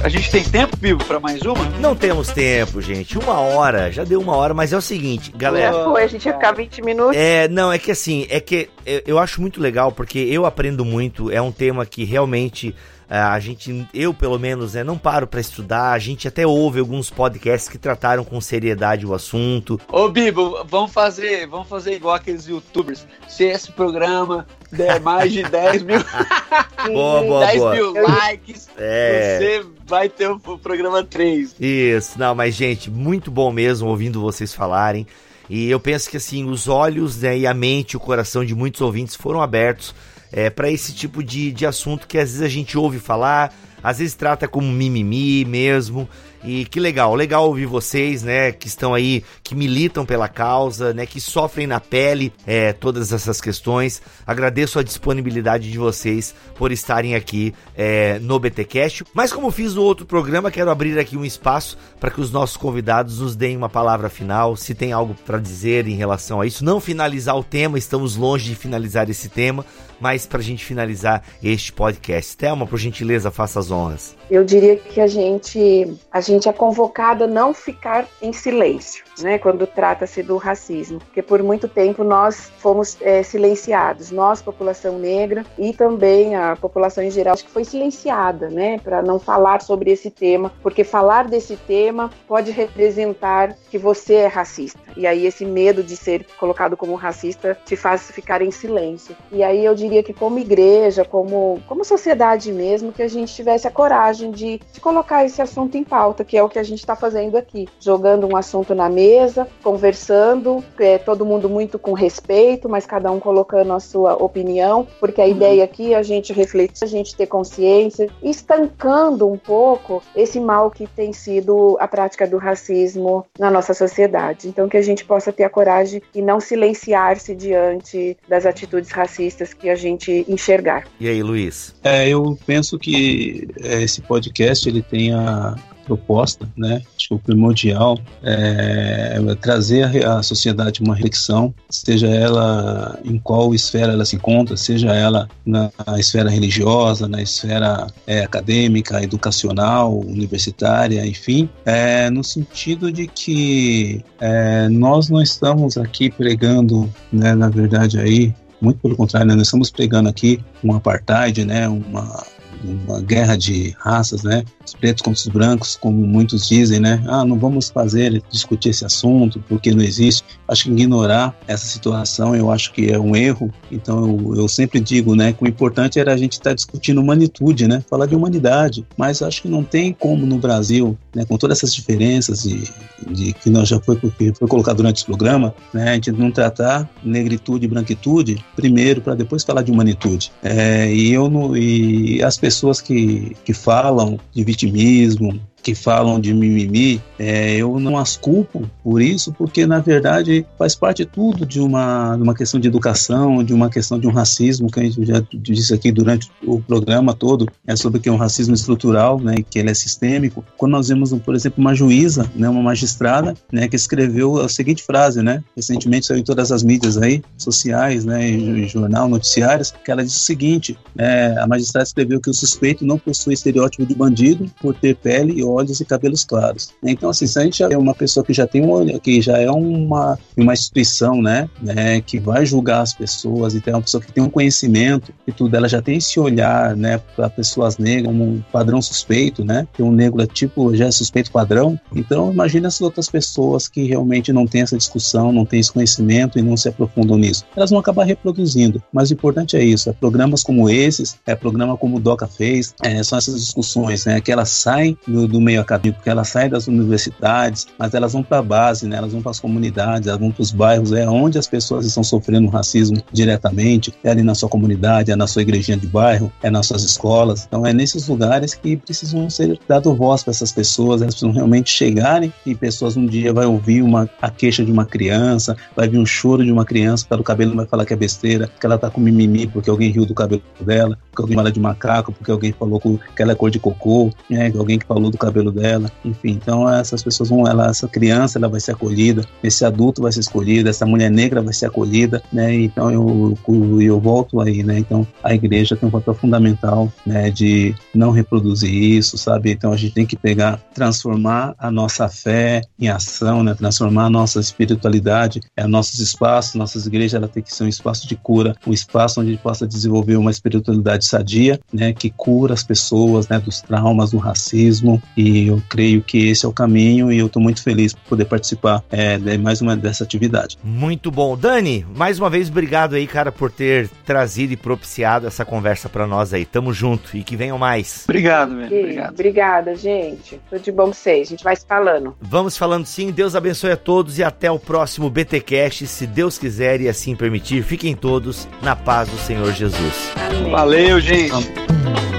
Gente tem tempo, Bibo, para mais uma? Não temos tempo, gente. Uma hora, já deu uma hora, mas é o seguinte, galera. Foi, a gente ia ficar 20 minutos. É, não, é que assim, é que eu, acho muito legal, porque eu aprendo muito, é um tema que realmente a gente, eu pelo menos, né, não paro para estudar. A gente até ouve alguns podcasts que trataram com seriedade o assunto. Ô, Bibo, vamos fazer, vamos fazer igual aqueles youtubers. Se esse programa der mais de 10 mil, boa, boa, 10 boa. mil likes, É. você vai ter o programa 3. Isso, não, mas gente, muito bom mesmo ouvindo vocês falarem. E eu penso que assim, os olhos né, e a mente, o coração de muitos ouvintes foram abertos é, para esse tipo de, de assunto que às vezes a gente ouve falar, às vezes trata como mimimi mesmo. E que legal, legal ouvir vocês, né, que estão aí, que militam pela causa, né, que sofrem na pele é, todas essas questões. Agradeço a disponibilidade de vocês por estarem aqui é, no BTcast. Mas como fiz no outro programa, quero abrir aqui um espaço para que os nossos convidados nos deem uma palavra final, se tem algo para dizer em relação a isso. Não finalizar o tema, estamos longe de finalizar esse tema, mas para a gente finalizar este podcast. Thelma, por gentileza, faça as honras. Eu diria que a gente, a gente é convocado a não ficar em silêncio, né, quando trata-se do racismo, porque por muito tempo nós fomos é, silenciados, nós, população negra, e também a população em geral, acho que foi silenciada, né, para não falar sobre esse tema, porque falar desse tema pode representar que você é racista, e aí esse medo de ser colocado como racista te faz ficar em silêncio. E aí eu diria que como igreja, como, como sociedade mesmo, que a gente tivesse a coragem de, de colocar esse assunto em pauta, que é o que a gente está fazendo aqui, jogando um assunto na mesa, conversando, é, todo mundo muito com respeito, mas cada um colocando a sua opinião, porque a Uhum. ideia aqui é a gente refletir, a gente ter consciência, estancando um pouco esse mal que tem sido a prática do racismo na nossa sociedade. Então que a gente possa ter a coragem e não silenciar-se diante das atitudes racistas que a gente enxergar. E aí, Luiz? É, eu penso que é, esse podcast ele tem a proposta, né? Acho que o primordial é, é trazer à sociedade uma reflexão, seja ela em qual esfera ela se encontra, seja ela na esfera religiosa, na esfera é, acadêmica, educacional, universitária, enfim, é, no sentido de que é, nós não estamos aqui pregando, né, na verdade aí muito pelo contrário, né? nós estamos pregando aqui um apartheid, né? uma, uma guerra de raças, né? Os pretos contra os brancos, como muitos dizem, né? Ah, não vamos fazer, discutir esse assunto, porque não existe. Acho que ignorar essa situação, eu acho que é um erro. Então, eu, eu sempre digo, né? Que o importante era a gente estar tá discutindo humanitude, né? Falar de humanidade. Mas acho que não tem como no Brasil, né? Com todas essas diferenças de, de que nós já foi, foi colocado durante esse programa, né? A gente não tratar negritude e branquitude primeiro, para depois falar de humanitude. É, e eu não, e as pessoas que, que falam de vitimismo, que falam de mimimi, é, eu não as culpo por isso, porque na verdade faz parte tudo de uma, uma questão de educação, de uma questão de um racismo que a gente já disse aqui durante o programa todo, é sobre que é um racismo estrutural, né, que ele é sistêmico. Quando nós vemos, por exemplo, uma juíza, né, uma magistrada, né, que escreveu a seguinte frase, né, recentemente saiu em todas as mídias aí, sociais, né, em jornal, noticiários, que ela disse o seguinte, é, a magistrada escreveu que o suspeito não possui estereótipo de bandido por ter pele olhos e cabelos claros. Então, assim, se a gente é uma pessoa que já tem um olho, que já é uma, uma instituição, né, né, que vai julgar as pessoas e tem uma pessoa que tem um conhecimento e tudo, ela já tem esse olhar, né, para pessoas negras como um padrão suspeito, né, que um negro é tipo, já é suspeito padrão. Então, imagina essas outras pessoas que realmente não têm essa discussão, não têm esse conhecimento e não se aprofundam nisso. Elas vão acabar reproduzindo. Mas o importante é isso, é programas como esses, é programa como o Doca fez, é, são essas discussões, né, que elas saem do, do meio acadêmico, que elas saem das universidades, mas elas vão para a base, né? Elas vão para as comunidades, elas vão para os bairros, é onde as pessoas estão sofrendo racismo diretamente, é ali na sua comunidade, é na sua igrejinha de bairro, é nas suas escolas. Então é nesses lugares que precisam ser dado voz para essas pessoas, elas precisam realmente chegarem e pessoas um dia vai ouvir uma a queixa de uma criança, vai vir um choro de uma criança, pelo cabelo vai falar que é besteira, que ela tá com mimimi porque alguém riu do cabelo dela, que alguém fala de macaco porque alguém falou que ela é cor de cocô, né? Alguém que falou do cabelo cabelo dela, enfim. Então essas pessoas vão, ela, essa criança ela vai ser acolhida, esse adulto vai ser escolhido, essa mulher negra vai ser acolhida, né? Então eu, eu, eu volto aí, né? Então a igreja tem um papel fundamental, né? De não reproduzir isso, sabe? Então a gente tem que pegar, transformar a nossa fé em ação, né? Transformar a nossa espiritualidade, é, nossos espaços, nossas igrejas, ela tem que ser um espaço de cura, um espaço onde a gente possa desenvolver uma espiritualidade sadia, né? Que cura as pessoas, né? Dos traumas, do racismo. E eu creio que esse é o caminho e eu estou muito feliz por poder participar é, de mais uma dessa atividade. Muito bom. Dani, mais uma vez, obrigado aí, cara, por ter trazido e propiciado essa conversa para nós aí. Tamo junto e que venham mais. Obrigado, velho. Obrigado. Obrigada, gente. Tudo de bom pra vocês. A gente vai se falando. Vamos falando sim. Deus abençoe a todos e até o próximo BTcast, se Deus quiser e assim permitir. Fiquem todos na paz do Senhor Jesus. Amém. Valeu, gente. Se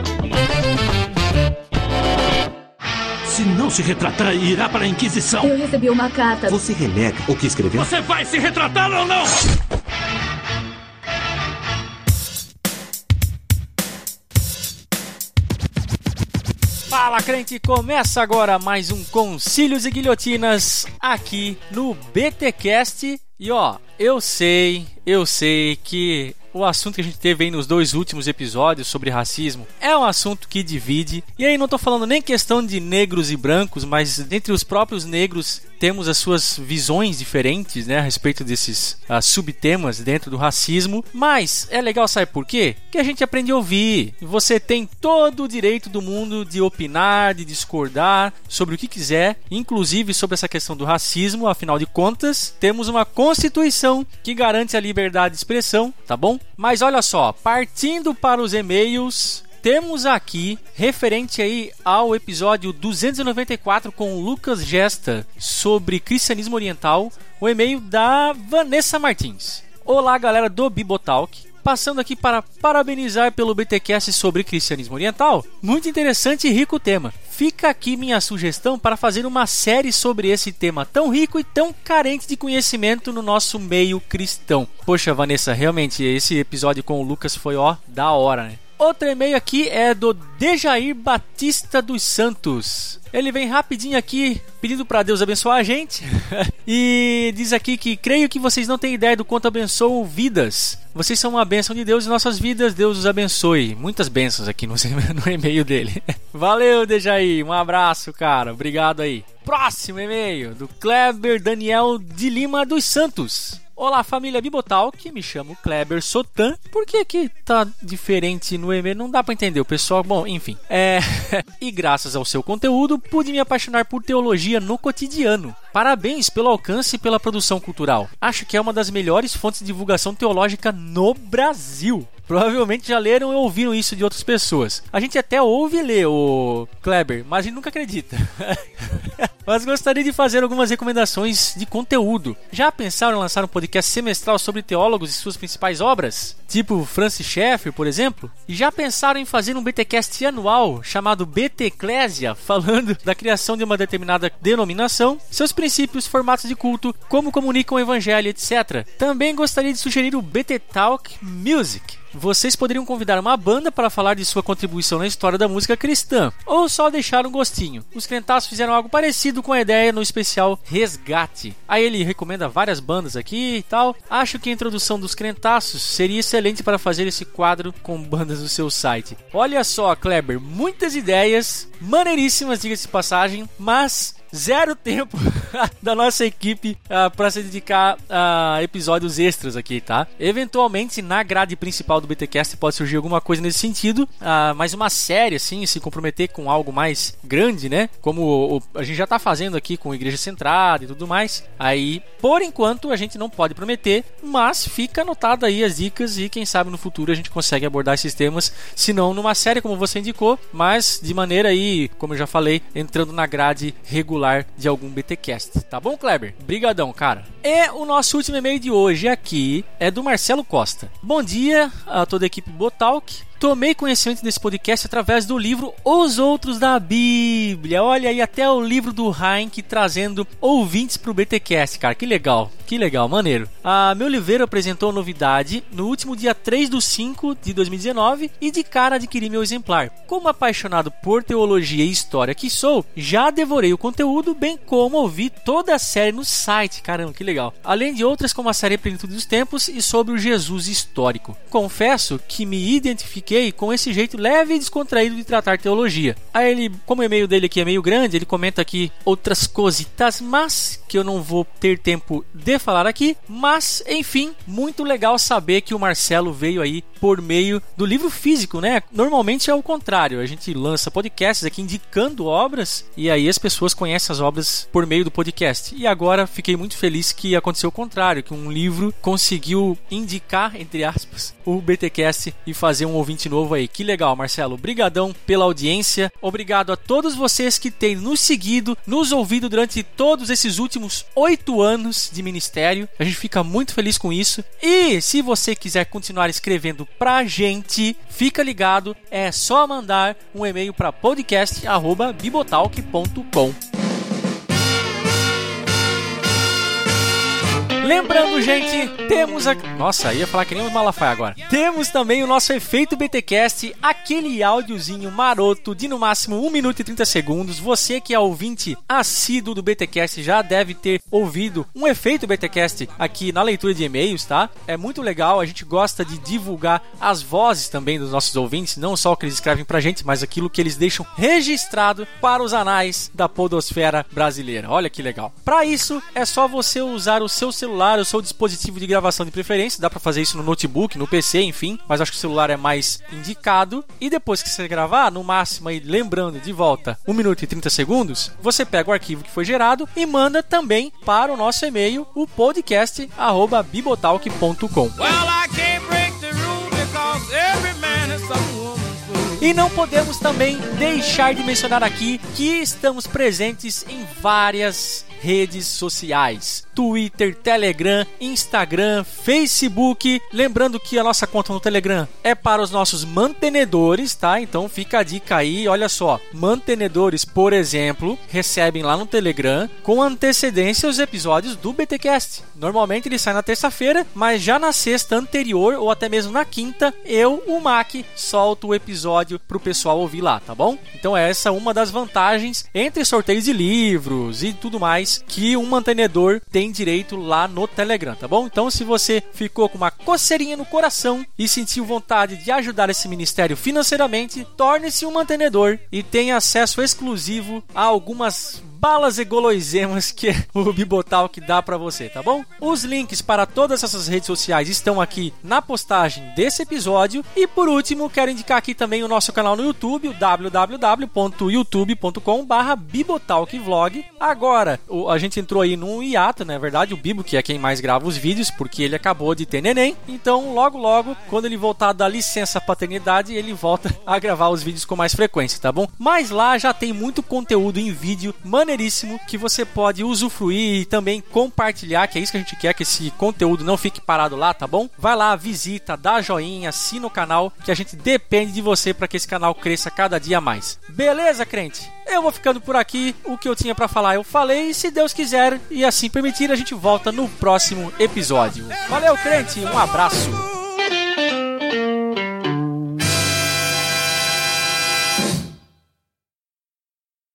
não se retratar, irá para a Inquisição. Eu recebi uma carta. Você renega o que escreveu? Você vai se retratar ou não? Fala crente, começa agora mais um Concílios e Guilhotinas aqui no BTcast. E ó, eu sei, eu sei que o assunto que a gente teve aí nos dois últimos episódios sobre racismo é um assunto que divide. E aí não tô falando nem questão de negros e brancos, mas entre os próprios negros temos as suas visões diferentes, né, a respeito desses uh, subtemas dentro do racismo. Mas é legal, sabe por quê? Que a gente aprende a ouvir. Você tem todo o direito do mundo de opinar, de discordar sobre o que quiser, inclusive sobre essa questão do racismo. Afinal de contas, temos uma Constituição que garante a liberdade de expressão, tá bom? Mas olha só, partindo para os e-mails, temos aqui, referente aí ao episódio 294 com o Lucas Gesta sobre cristianismo oriental, o e-mail da Vanessa Martins. Olá, galera do Bibotalk. Passando aqui para parabenizar pelo BTcast sobre cristianismo oriental. Muito interessante e rico tema. Fica aqui minha sugestão para fazer uma série sobre esse tema tão rico e tão carente de conhecimento no nosso meio cristão. Poxa, Vanessa, realmente esse episódio com o Lucas foi ó da hora, né? Outro e-mail aqui é do Dejair Batista dos Santos. Ele vem rapidinho aqui pedindo para Deus abençoar a gente e diz aqui que creio que vocês não têm ideia do quanto abençoam vidas. Vocês são uma bênção de Deus em nossas vidas. Deus os abençoe. Muitas bênçãos aqui no, e-mail dele. Valeu, Dejaí. Um abraço, cara. Obrigado aí. Próximo e-mail do Kleber Daniel de Lima dos Santos. Olá, família Bibotalk, me chamo Kleber Sotan. Por que que tá diferente no e-mail? Não dá para entender, o pessoal. Bom, enfim. É... e graças ao seu conteúdo, pude me apaixonar por teologia no cotidiano. Parabéns pelo alcance e pela produção cultural. Acho que é uma das melhores fontes de divulgação teológica no Brasil. Provavelmente já leram ou ouviram isso de outras pessoas. A gente até ouve ler o Kleber, mas a gente nunca acredita. mas gostaria de fazer algumas recomendações de conteúdo. Já pensaram em lançar um podcast semestral sobre teólogos e suas principais obras? Tipo Francis Schaeffer, por exemplo? E já pensaram em fazer um BTcast anual chamado BT Eclésia, falando da criação de uma determinada denominação, seus princípios, formatos de culto, como comunicam o evangelho, etc. Também gostaria de sugerir o BT Talk Music vocês poderiam convidar uma banda para falar de sua contribuição na história da música cristã, ou só deixar um gostinho. Os crentaços fizeram algo parecido com a ideia no especial Resgate. Aí ele recomenda várias bandas aqui e tal. Acho que a introdução dos crentaços seria excelente para fazer esse quadro com bandas no seu site. Olha só, Kleber, muitas ideias, maneiríssimas, diga-se de passagem, mas zero tempo da nossa equipe uh, ah, para se dedicar a episódios extras aqui, tá? Eventualmente, na grade principal do BTcast pode surgir alguma coisa nesse sentido, uh, mas uma série, assim, se comprometer com algo mais grande, né? Como o, o, a gente já tá fazendo aqui com Igreja Centrada e tudo mais. Aí, por enquanto, a gente não pode prometer, mas fica anotado aí as dicas e quem sabe no futuro a gente consegue abordar esses temas, se não numa série como você indicou, mas de maneira aí, como eu já falei, entrando na grade regular regular de algum BTcast. Tá bom, Kleber? Brigadão, cara. E o nosso último e-mail de hoje aqui é do Marcelo Costa. Bom dia a toda a equipe Botalk. Tomei conhecimento desse podcast através do livro Os Outros da Bíblia. Olha aí, até o livro do Heinck trazendo ouvintes pro BTcast, cara. Que legal, que legal, maneiro. A meu Oliveira apresentou a novidade no último dia 3 do 5 de 2019 e de cara adquiri meu exemplar. Como apaixonado por teologia e história que sou, já devorei o conteúdo, bem como ouvi toda a série no site. Caramba, que legal. Além de outras como a série Plenitude dos Tempos e sobre o Jesus histórico. Confesso que me identifiquei com esse jeito leve e descontraído de tratar teologia. Aí ele, como o e-mail dele aqui é meio grande, ele comenta aqui outras cositas, mas que eu não vou ter tempo de falar aqui. Mas, enfim, muito legal saber que o Marcelo veio aí por meio do livro físico, né? Normalmente é o contrário, a gente lança podcasts aqui indicando obras e aí as pessoas conhecem as obras por meio do podcast. E agora fiquei muito feliz que aconteceu o contrário, que um livro conseguiu indicar, entre aspas, o BTcast e fazer um ouvinte novo aí. Que legal, Marcelo. Obrigadão pela audiência. Obrigado a todos vocês que têm nos seguido, nos ouvido durante todos esses últimos oito anos de ministério. A gente fica muito feliz com isso. E se você quiser continuar escrevendo pra gente, fica ligado, é só mandar um e-mail para podcast@bibotalk.com. Lembrando, gente, temos a. Nossa, ia falar que nem o Malafaia agora. Temos também o nosso efeito BTcast, aquele áudiozinho maroto de no máximo 1 minuto e 30 segundos. Você que é ouvinte assíduo do BTcast já deve ter ouvido um efeito BTcast aqui na leitura de e-mails, tá? É muito legal, a gente gosta de divulgar as vozes também dos nossos ouvintes, não só o que eles escrevem pra gente, mas aquilo que eles deixam registrado para os anais da podosfera brasileira. Olha que legal. Para isso, é só você usar o seu celular celular, o seu dispositivo de gravação de preferência. Dá para fazer isso no notebook, no PC, enfim. Mas acho que o celular é mais indicado. E depois que você gravar, no máximo aí, lembrando de volta 1 minuto e 30 segundos, você pega o arquivo que foi gerado e manda também para o nosso e-mail, o podcast bibotalk.com. Well, E não podemos também deixar de mencionar aqui que estamos presentes em várias redes sociais: Twitter, Telegram, Instagram, Facebook. Lembrando que a nossa conta no Telegram é para os nossos mantenedores, tá? Então fica a dica aí, olha só. Mantenedores, por exemplo, recebem lá no Telegram com antecedência os episódios do BTcast. Normalmente ele sai na terça-feira, mas já na sexta anterior ou até mesmo na quinta, eu, o Mac, solto o episódio pro pessoal ouvir lá, tá bom? Então essa é uma das vantagens entre sorteios de livros e tudo mais que um mantenedor tem direito lá no Telegram, tá bom? Então, se você ficou com uma coceirinha no coração e sentiu vontade de ajudar esse ministério financeiramente, torne-se um mantenedor e tenha acesso exclusivo a algumas balas e goloisemas que o Bibotalk dá para você, tá bom? Os links para todas essas redes sociais estão aqui na postagem desse episódio. E por último, quero indicar aqui também o nosso canal no YouTube, www.youtube.com/barra Bibotalkvlog. Agora, a gente entrou aí num hiato, na né? é verdade, o Bibo, que é quem mais grava os vídeos, porque ele acabou de ter neném. Então, logo logo, quando ele voltar da licença paternidade, ele volta a gravar os vídeos com mais frequência, tá bom? Mas lá já tem muito conteúdo em vídeo, mano maneiríssimo que você pode usufruir e também compartilhar, que é isso que a gente quer, que esse conteúdo não fique parado lá, tá bom? Vai lá, visita, dá joinha, assina o canal, que a gente depende de você para que esse canal cresça cada dia mais. Beleza, crente? Eu vou ficando por aqui. O que eu tinha para falar eu falei. Se Deus quiser e assim permitir, a gente volta no próximo episódio. Valeu, crente. Um abraço.